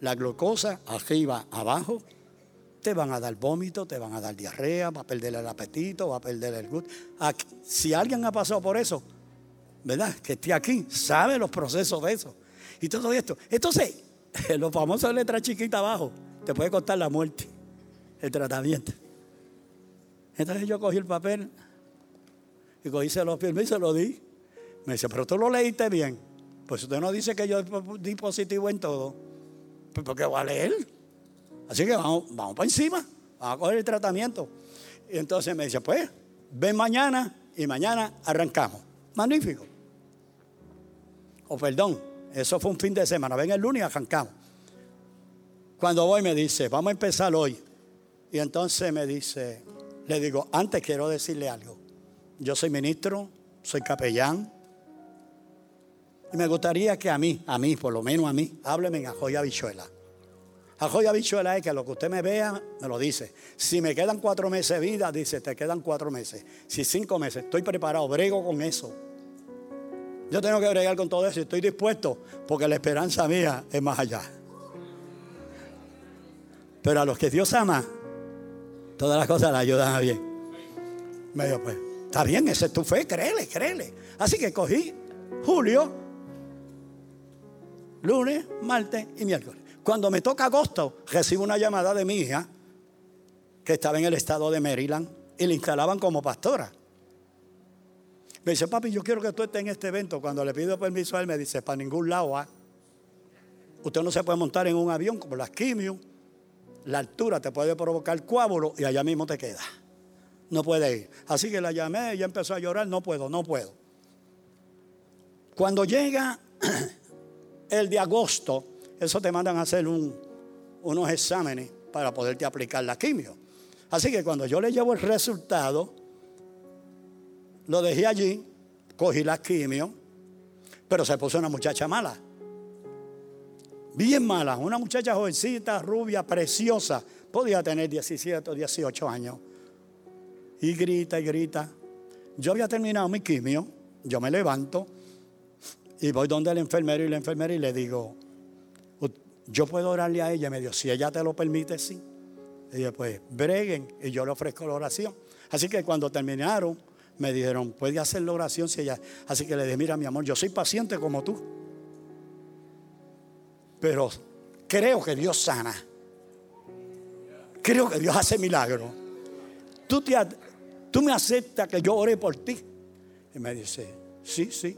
La glucosa, arriba, abajo. Te van a dar vómito, te van a dar diarrea, va a perder el apetito, va a perder el gusto. Si alguien ha pasado por eso, ¿verdad? Que esté aquí, sabe los procesos de eso y todo esto. Entonces, [laughs] los famosos letras chiquitas abajo, te puede costar la muerte, el tratamiento. Entonces yo cogí el papel Y cuando hice los firmé y se lo di. Me dice, pero tú lo leíste bien. Pues usted no dice que yo di positivo en todo. Pues porque va a leer. Así que vamos, vamos para encima. Vamos a coger el tratamiento. Y entonces me dice, pues, ven mañana y mañana arrancamos. Magnífico. O perdón, eso fue un fin de semana. Ven el lunes y arrancamos. Cuando voy me dice, vamos a empezar hoy. Y entonces me dice, le digo, antes quiero decirle algo. Yo soy ministro, soy capellán. Y me gustaría que a mí, a mí, por lo menos a mí, hábleme en ajoya bichuela. Ajoya bichuela es que lo que usted me vea, me lo dice. Si me quedan cuatro meses de vida, dice, te quedan cuatro meses. Si cinco meses, estoy preparado, brego con eso. Yo tengo que bregar con todo eso y estoy dispuesto porque la esperanza mía es más allá. Pero a los que Dios ama, todas las cosas le ayudan a bien. Me dijo, pues, está bien, esa es tu fe, créele, créele. Así que cogí julio, lunes, martes y miércoles. Cuando me toca agosto, recibo una llamada de mi hija que estaba en el estado de Maryland y la instalaban como pastora. Me dice, papi, yo quiero que tú estés en este evento. Cuando le pido permiso a él, me dice, para ningún lado. ¿ah? Usted no se puede montar en un avión como las quimio. La altura te puede provocar coágulo y allá mismo te queda. No puede ir. Así que la llamé, ella empezó a llorar, no puedo, no puedo. Cuando llega [clears throat] el de agosto, eso te mandan a hacer unos exámenes para poderte aplicar la quimio. Así que cuando yo le llevo el resultado, lo dejé allí, cogí la quimio, pero se puso una muchacha mala. Bien mala, una muchacha jovencita, rubia, preciosa. Podía tener 17 o 18 años. Y grita y grita. Yo había terminado mi quimio, yo me levanto y voy donde el enfermero y la enfermera y le digo, yo puedo orarle a ella. Me dijo, si ella te lo permite, sí. Y dije, pues breguen y yo le ofrezco la oración. Así que cuando terminaron, me dijeron, puede hacer la oración si ella. Así que le dije, mira, mi amor, yo soy paciente como tú. Pero creo que Dios sana. Creo que Dios hace milagros. Tú, te, tú me aceptas que yo ore por ti. Y me dice, sí, sí.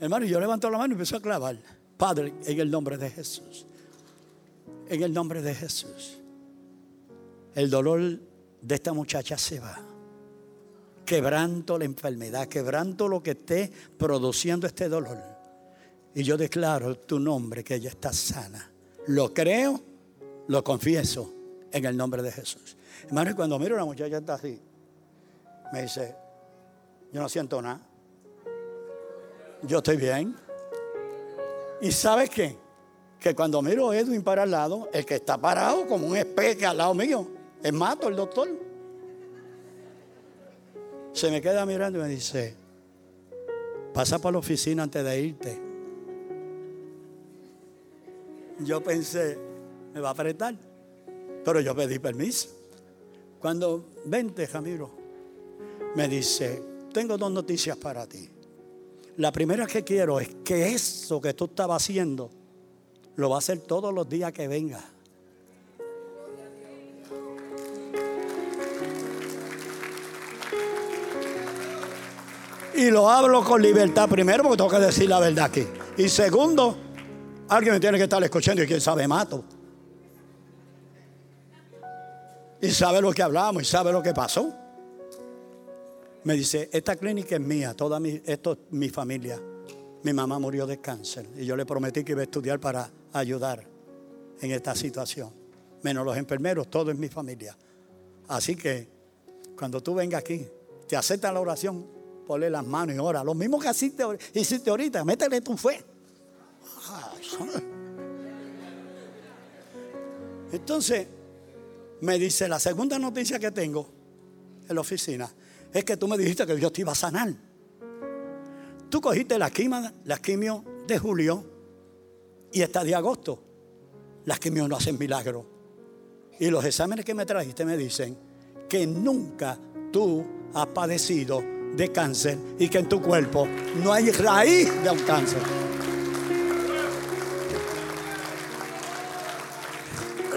Hermano, yo levanto la mano y empiezo a clavar. Padre, en el nombre de Jesús en el nombre de Jesús. El dolor de esta muchacha se va. Quebranto la enfermedad, quebranto lo que esté produciendo este dolor. Y yo declaro tu nombre que ella está sana. Lo creo, lo confieso en el nombre de Jesús. Hermano, cuando miro a la muchacha está así, me dice, yo no siento nada. Yo estoy bien. ¿Y sabes qué? Que cuando miro a Edwin para el lado, el que está parado como un espejo al lado mío, es Mato, el doctor. Se me queda mirando y me dice, pasa por la oficina antes de irte. Yo pensé, me va a apretar, pero yo pedí permiso. Cuando vente, Jamiro, me dice, tengo dos noticias para ti. La primera que quiero es que eso que tú estabas haciendo, lo va a hacer todos los días que venga. Y lo hablo con libertad primero porque tengo que decir la verdad aquí. Y segundo, alguien me tiene que estar escuchando y quién sabe mato. Y sabe lo que hablamos y sabe lo que pasó. Me dice, esta clínica es mía, toda mi, esto es mi familia. Mi mamá murió de cáncer y yo le prometí que iba a estudiar para ayudar en esta situación. Menos los enfermeros, todo es mi familia. Así que cuando tú vengas aquí, te aceptan la oración, ponle las manos y ora. Lo mismo que hiciste, hiciste ahorita, métele tu fe. [laughs] Entonces, me dice, la segunda noticia que tengo en la oficina es que tú me dijiste que Dios te iba a sanar. Tú cogiste la quimio, la quimio de julio y esta de agosto. Las quimios no hacen milagro. Y los exámenes que me trajiste me dicen que nunca tú has padecido de cáncer y que en tu cuerpo no hay raíz de un cáncer.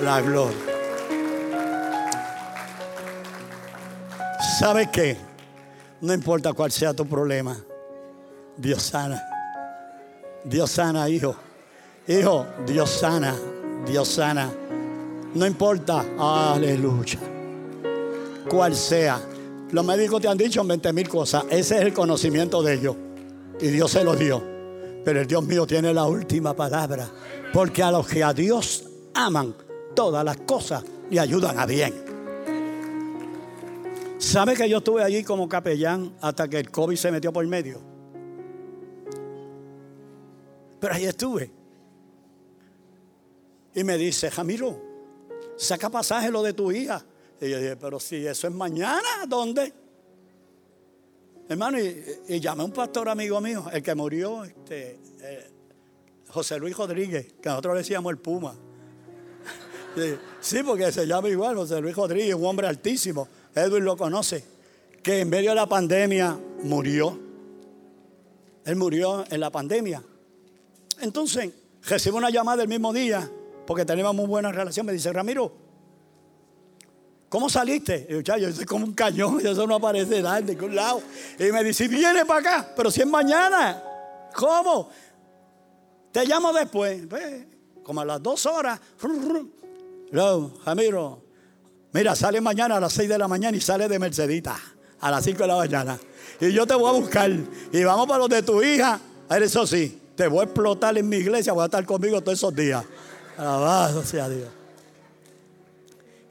la gloria. ¿Sabes qué? No importa cuál sea tu problema, Dios sana. Dios sana, hijo. Hijo, Dios sana. Dios sana. No importa, aleluya. Cuál sea. Los médicos te han dicho 20 mil cosas. Ese es el conocimiento de ellos. Y Dios se los dio. Pero el Dios mío tiene la última palabra. Porque a los que a Dios aman, todas las cosas le ayudan a bien. ¿Sabe que yo estuve allí como capellán hasta que el COVID se metió por medio? Pero ahí estuve. Y me dice, Jamiro, saca pasaje lo de tu hija. Y yo dije, pero si eso es mañana, ¿dónde? Hermano, y, llamé a un pastor amigo mío, el que murió, este, eh, José Luis Rodríguez, que nosotros le decíamos el Puma. [laughs] Sí, porque se llama igual, José Luis Rodríguez, un hombre altísimo. Edwin lo conoce. Que en medio de la pandemia murió. Él murió en la pandemia. Entonces, recibo una llamada el mismo día, porque tenemos muy buena relación. Me dice, Ramiro, ¿cómo saliste? Y yo, yo soy como un cañón, [laughs] eso no aparece nada de ningún lado. Y me dice, viene para acá, pero si es mañana. ¿Cómo? Te llamo después. Pues, como a las dos horas. Ramiro, mira, sale mañana a las seis de la mañana y sale de Mercedita a las cinco de la mañana. Y yo te voy a buscar. Y vamos para los de tu hija. Eso sí, te voy a explotar en mi iglesia, voy a estar conmigo todos esos días. Alabado sea Dios.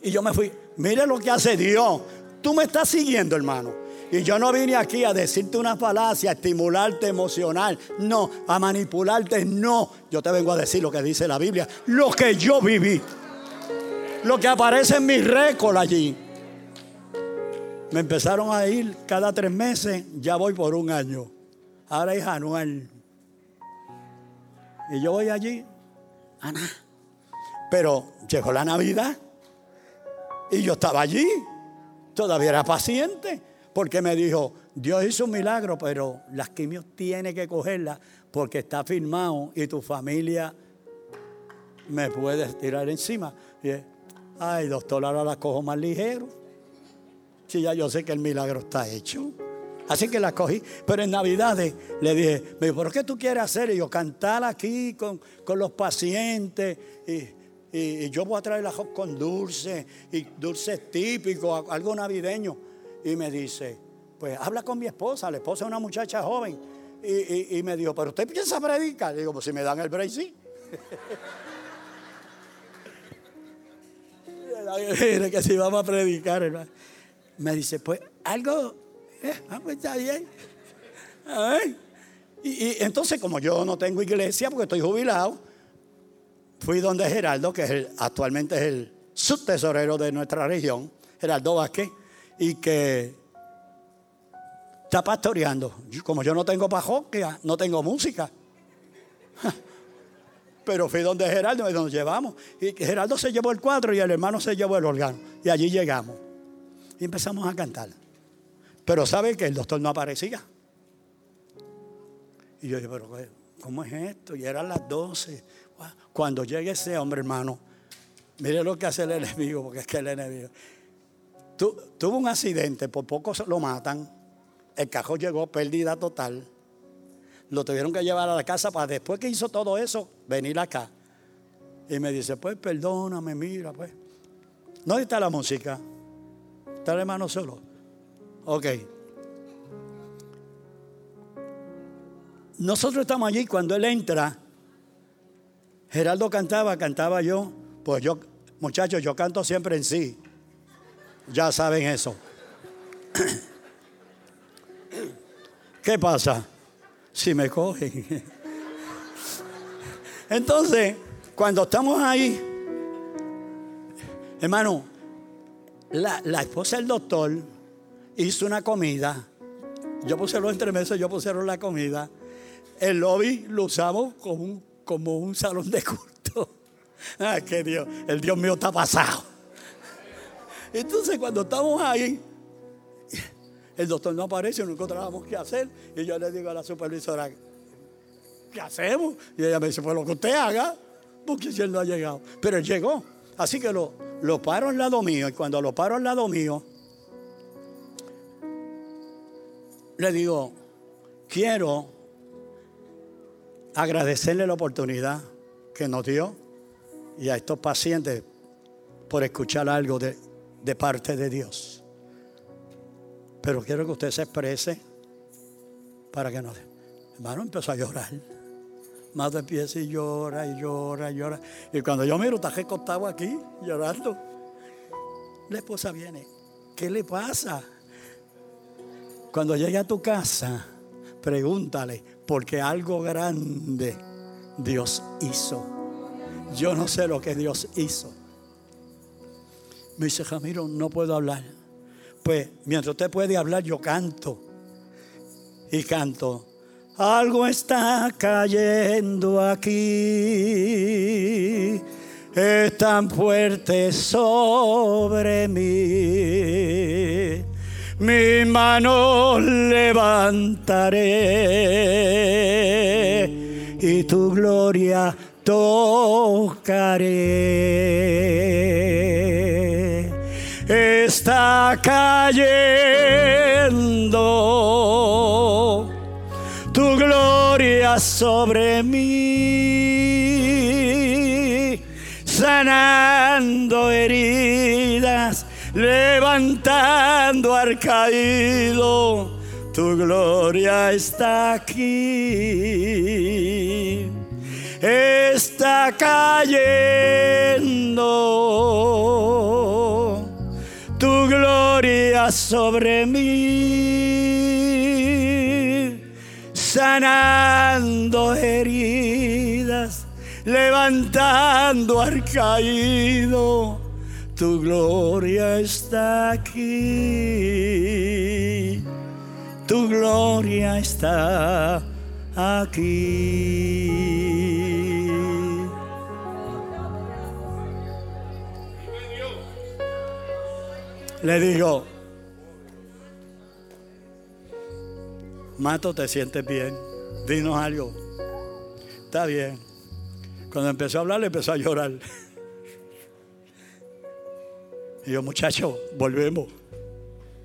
Y yo me fui. Mire lo que hace Dios. Tú me estás siguiendo, hermano. Y yo no vine aquí a decirte una falacia, a estimularte emocional, no, a manipularte, no. Yo te vengo a decir lo que dice la Biblia, lo que yo viví, lo que aparece en mi récord allí. Me empezaron a ir cada tres meses, ya voy por un año. Ahora es anual. Y yo voy allí, Ana. Pero llegó la Navidad y yo estaba allí. Todavía era paciente porque me dijo, Dios hizo un milagro, pero las quimios tiene que cogerlas porque está firmado y tu familia me puede tirar encima. Y ay, doctor, ahora las cojo más ligero. Si ya yo sé que el milagro está hecho. Así que la cogí. Pero en Navidades le dije, me ¿pero qué tú quieres hacer? Y yo, cantar aquí con, los pacientes. Yo voy a traer la con dulce y dulces típicos, algo navideño. Y me dice, pues habla con mi esposa. La esposa es una muchacha joven. Y, me dijo, ¿pero usted piensa predicar? digo, pues si me dan el break, sí. [laughs] que si vamos a predicar. Me dice, pues algo eh, ah, pues está bien. Y, entonces, como yo no tengo iglesia porque estoy jubilado, fui donde Geraldo, que actualmente es el subtesorero de nuestra región, Geraldo Vázquez, y que está pastoreando. Como yo no tengo parroquia, no tengo música. [laughs] Pero fui donde Geraldo y nos llevamos. Y Geraldo se llevó el cuadro y el hermano se llevó el órgano. Y allí llegamos. Y empezamos a cantar. Pero sabe que el doctor no aparecía. Y yo dije, pero ¿cómo es esto? Y eran las 12. Cuando llegue ese hombre, hermano, mire lo que hace el enemigo, porque es que el enemigo. tuvo un accidente, por poco lo matan. El cajón llegó, pérdida total. Lo tuvieron que llevar a la casa para después que hizo todo eso, venir acá. Y me dice, pues perdóname, mira, pues. ¿Dónde está la música? Está el hermano solo. Ok. Nosotros estamos allí cuando él entra. Geraldo cantaba, cantaba yo. Pues yo, muchachos, yo canto siempre en sí. Ya saben eso. [clears throat] ¿Qué pasa? Si me cogen. [laughs] Entonces, cuando estamos ahí, hermano, la, esposa del doctor hizo una comida. Yo puse los entremeses, yo pusieron la comida. El lobby lo usamos como un, como un salón de culto. Ah, que Dios, el Dios mío está pasado. Entonces cuando estamos ahí, el doctor no aparece, no encontrábamos qué hacer. Y yo le digo a la supervisora, ¿qué hacemos? Y ella me dice, pues lo que usted haga, porque si él no ha llegado. Pero él llegó. Así que lo, lo paro al lado mío y cuando lo paro al lado mío, le digo, quiero agradecerle la oportunidad que nos dio y a estos pacientes por escuchar algo de, de parte de Dios. Pero quiero que usted se exprese para que nos... Hermano empezó a llorar. Más de pies y llora y llora y llora. Y cuando yo miro, está recostado aquí llorando. La esposa viene. ¿Qué le pasa? Cuando llegue a tu casa, pregúntale, porque algo grande Dios hizo. Yo no sé lo que Dios hizo. Me dice, Jamiro, no puedo hablar. Pues mientras usted puede hablar, yo canto. Y canto. Algo está cayendo aquí. Es tan fuerte sobre mí. Mi mano levantaré y tu gloria tocaré. Está cayendo tu gloria sobre mí, sanando heridas, levantando al caído. Tu gloria está aquí está cayendo tu gloria sobre mí, sanando heridas, levantando al caído. Tu gloria está aquí, tu gloria está aquí. Le digo, Mato, ¿te sientes bien? Dinos algo. Está bien. Cuando empezó a hablar, empezó a llorar. [laughs] Y yo, muchacho, volvemos.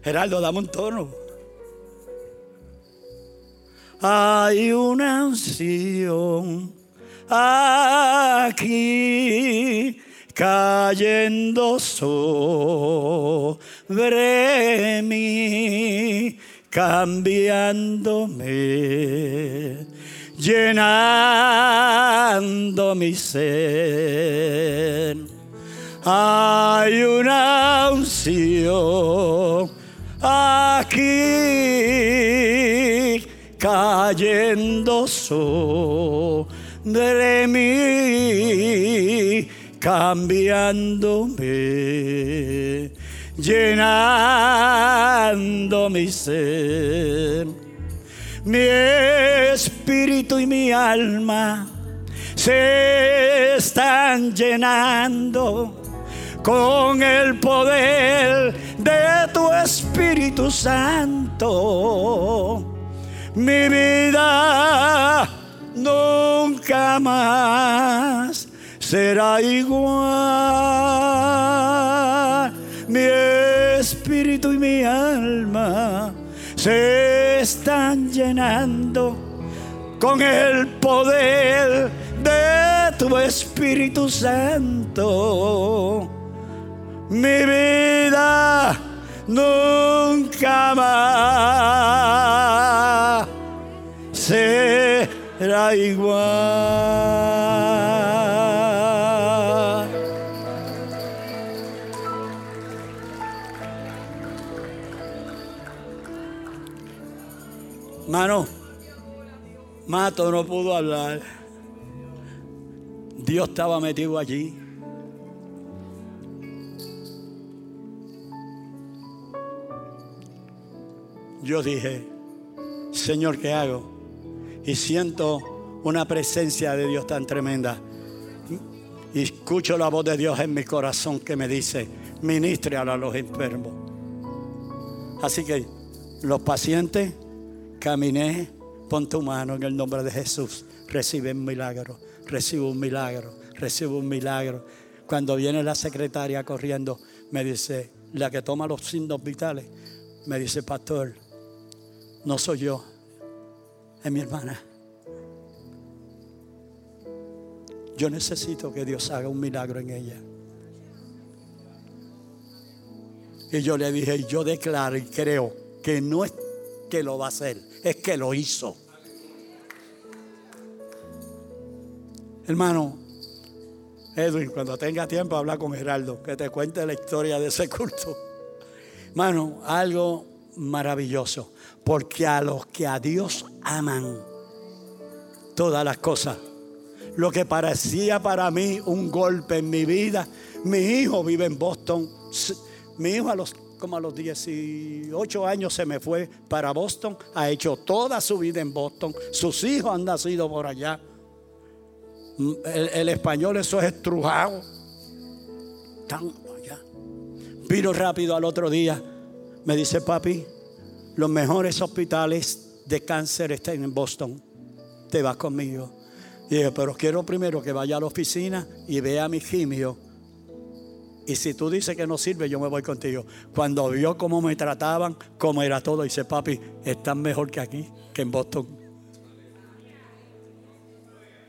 Geraldo, dame un tono. Hay una unción aquí cayendo sobre mí, cambiándome, llenando mi ser. Hay una unción aquí cayendo sobre mí cambiándome, llenando mi ser. Mi espíritu y mi alma se están llenando con el poder de tu Espíritu Santo. Mi vida nunca más será igual. Mi espíritu y mi alma se están llenando con el poder de tu Espíritu Santo. Mi vida nunca más será igual. Mano, Mato no pudo hablar. Dios estaba metido allí. Yo dije, Señor, ¿qué hago? Y siento una presencia de Dios tan tremenda. Y escucho la voz de Dios en mi corazón que me dice, ministre a los enfermos. Así que los pacientes Caminé, pon tu mano en el nombre de Jesús. Recibe un milagro, recibe un milagro, recibe un milagro. Cuando viene la secretaria corriendo, me dice, la que toma los signos vitales, me dice, pastor, no soy yo, es mi hermana. Yo necesito que Dios haga un milagro en ella. Y yo le dije, yo declaro y creo que no es que lo va a hacer, es que lo hizo. Hermano, Edwin, cuando tenga tiempo, habla con Geraldo, que te cuente la historia de ese culto. Hermano, algo maravilloso, porque a los que a Dios aman, todas las cosas, lo que parecía para mí un golpe en mi vida, mi hijo vive en Boston, mi hijo a los como a los 18 años se me fue para Boston, ha hecho toda su vida en Boston, sus hijos han nacido por allá. Mm, el, español eso es estrujado. Tan allá. Vino rápido al otro día, me dice papi, los mejores hospitales de cáncer están en Boston, te vas conmigo. Y dije, pero quiero primero que vaya a la oficina y vea mi quimio y si tú dices que no sirve, yo me voy contigo. Cuando vio cómo me trataban, cómo era todo, dice, papi, están mejor que aquí, que en Boston.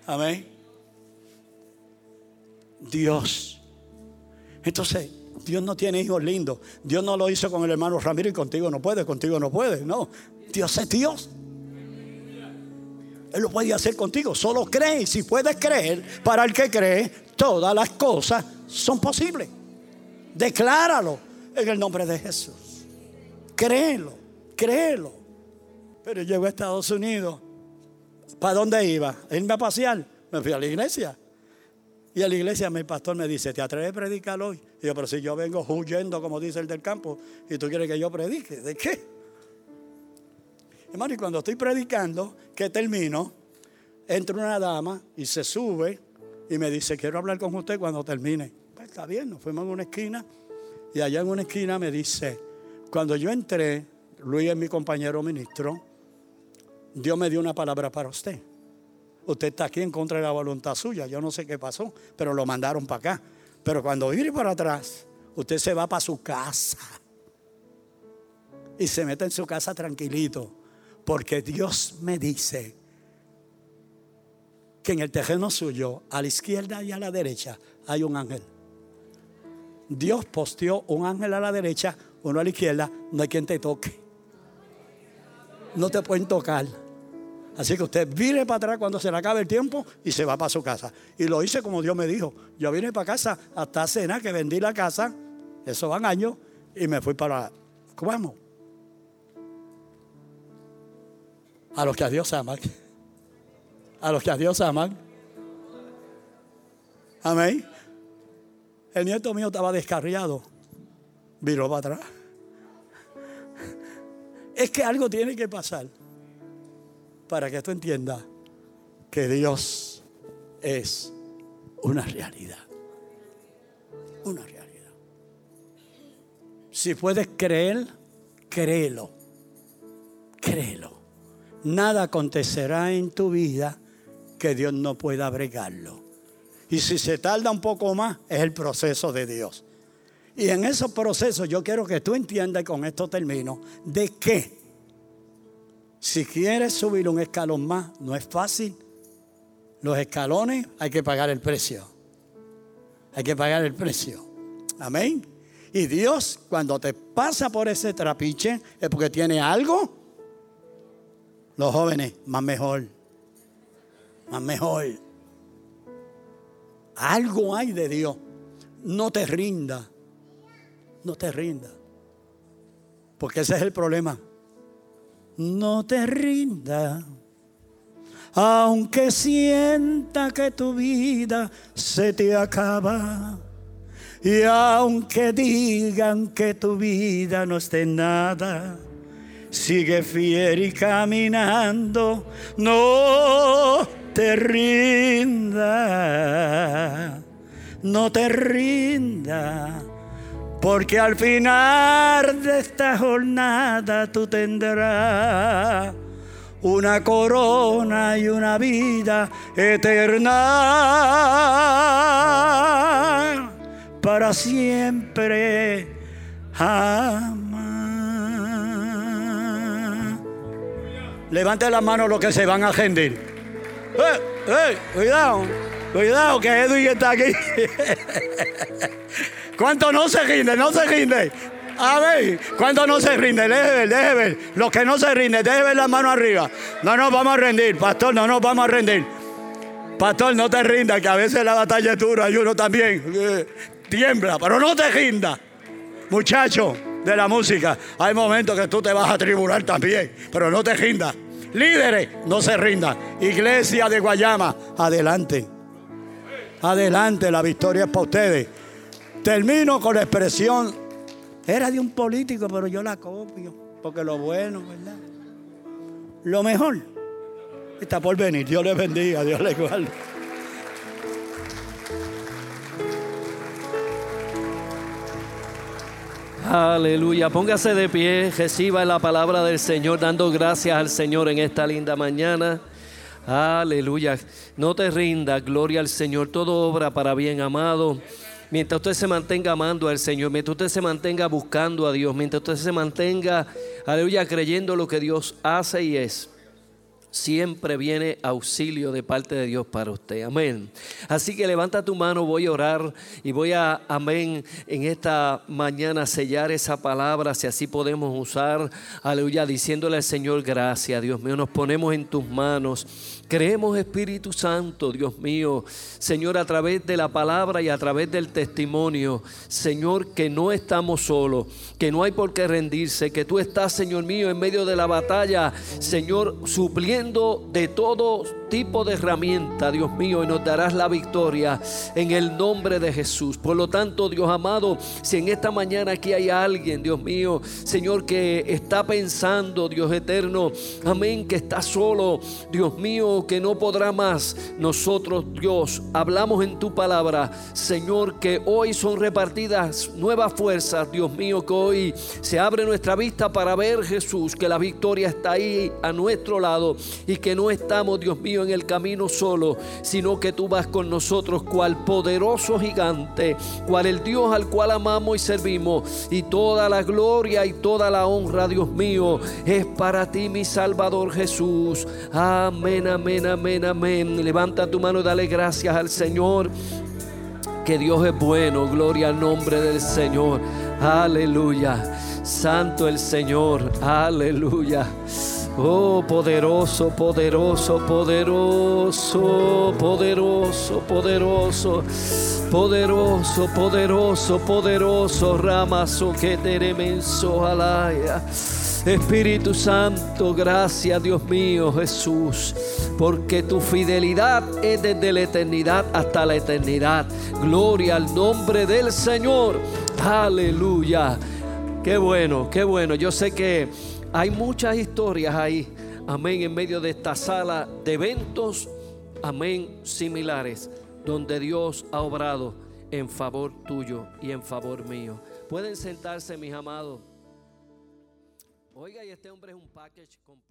Amén. Dios. Entonces, Dios no tiene hijos lindos. Dios no lo hizo con el hermano Ramiro y contigo no puede, contigo no puede. No, Dios es Dios. Él lo puede hacer contigo. Solo cree. Si puedes creer, para el que cree, todas las cosas son posibles. Decláralo en el nombre de Jesús. Créelo, créelo. Pero llego a Estados Unidos. ¿Para dónde iba? ¿Irme a pasear? Me fui a la iglesia. Y a la iglesia mi pastor me dice, ¿te atreves a predicar hoy? Y yo, pero si yo vengo huyendo, como dice el del campo, y tú quieres que yo predique, ¿de qué? Hermano, y cuando estoy predicando, que termino, entra una dama y se sube y me dice, quiero hablar con usted cuando termine está bien, fuimos a una esquina y allá en una esquina me dice, cuando yo entré, Luis es mi compañero ministro, Dios me dio una palabra para usted. Usted está aquí en contra de la voluntad suya, yo no sé qué pasó, pero lo mandaron para acá. Pero cuando viene para atrás, usted se va para su casa y se mete en su casa tranquilito, porque Dios me dice que en el terreno suyo, a la izquierda y a la derecha, hay un ángel. Dios posteó un ángel a la derecha, uno a la izquierda, no hay quien te toque. No te pueden tocar. Así que usted vire para atrás cuando se le acabe el tiempo y se va para su casa. Y lo hice como Dios me dijo. Yo vine para casa hasta cena, que vendí la casa, eso van años, y me fui para ¿Cómo? A los que a Dios aman. A los que a Dios aman. Amén. El nieto mío estaba descarriado. Viró para atrás. Es que algo tiene que pasar para que tú entiendas que Dios es una realidad. Una realidad. Si puedes creer, créelo. Créelo. Nada acontecerá en tu vida que Dios no pueda bregarlo. Y si se tarda un poco más, es el proceso de Dios. Y en esos procesos yo quiero que tú entiendas, con esto termino, de que si quieres subir un escalón más, no es fácil. Los escalones hay que pagar el precio. Hay que pagar el precio. Amén. Y Dios, cuando te pasa por ese trapiche, es porque tiene algo. Los jóvenes, más mejor. Más mejor. Algo hay de Dios. No te rinda. No te rinda. Porque ese es el problema. No te rinda. Aunque sienta que tu vida se te acaba. Y aunque digan que tu vida no esté en nada, sigue fiel y caminando. No te rinda, no te rinda, porque al final de esta jornada tú tendrás una corona y una vida eterna. para siempre. Levante las manos los que se van a rendir. ¡Eh, eh! Cuidado, cuidado que Edwin está aquí. [laughs] ¿Cuánto no se rinde? No se rinde. A ver, ¿cuánto no se rinde? Deje ver, deje ver. Los que no se rinden, deje ver las manos arriba. No nos vamos a rendir, pastor, no nos vamos a rendir. Pastor, no te rindas, que a veces la batalla es dura y uno también eh, tiembla, pero no te rindas. Muchacho de la música, hay momentos que tú te vas a tribular también, pero no te rindas. Líderes, no se rindan. Iglesia de Guayama, adelante. Adelante, la victoria es para ustedes. Termino con la expresión, era de un político, pero yo la copio, porque lo bueno, ¿verdad? Lo mejor está por venir. Dios les bendiga, Dios les guarde. Aleluya. Póngase de pie, reciba la palabra del Señor, dando gracias al Señor en esta linda mañana. Aleluya. No te rinda, gloria al Señor. Todo obra para bien, amado. Mientras usted se mantenga amando al Señor, mientras usted se mantenga buscando a Dios, mientras usted se mantenga, aleluya, creyendo lo que Dios hace y es siempre viene auxilio de parte de Dios para usted. Amén. Así que levanta tu mano, voy a orar y voy a, amén, en esta mañana sellar esa palabra, si así podemos usar, aleluya, diciéndole al Señor, gracias, Dios mío, nos ponemos en tus manos. Creemos, Espíritu Santo, Dios mío, Señor, a través de la palabra y a través del testimonio, Señor, que no estamos solos, que no hay por qué rendirse, que tú estás, Señor mío, en medio de la batalla, Señor, supliendo de todo tipo de herramienta, Dios mío, y nos darás la victoria en el nombre de Jesús. Por lo tanto, Dios amado, si en esta mañana aquí hay alguien, Dios mío, Señor, que está pensando, Dios eterno, amén, que está solo, Dios mío, que no podrá más, nosotros Dios hablamos en tu palabra, Señor, que hoy son repartidas nuevas fuerzas, Dios mío, que hoy se abre nuestra vista para ver Jesús, que la victoria está ahí a nuestro lado y que no estamos, Dios mío, en el camino solo, sino que tú vas con nosotros cual poderoso gigante, cual el Dios al cual amamos y servimos y toda la gloria y toda la honra, Dios mío, es para ti, mi Salvador Jesús. Amén, amén amén, amén. Levanta tu mano y dale gracias al Señor. Que Dios es bueno, gloria al nombre del Señor. Aleluya. Santo el Señor, aleluya. Oh, poderoso, poderoso, poderoso, poderoso, poderoso, poderoso, poderoso, poderoso, ramazo que teremenso alaya. Espíritu Santo, gracias Dios mío Jesús, porque tu fidelidad es desde la eternidad hasta la eternidad. Gloria al nombre del Señor. Aleluya. Qué bueno, qué bueno. Yo sé que hay muchas historias ahí, amén, en medio de esta sala de eventos, amén, similares, donde Dios ha obrado en favor tuyo y en favor mío. Pueden sentarse, mis amados. Oiga, y este hombre es un package completo.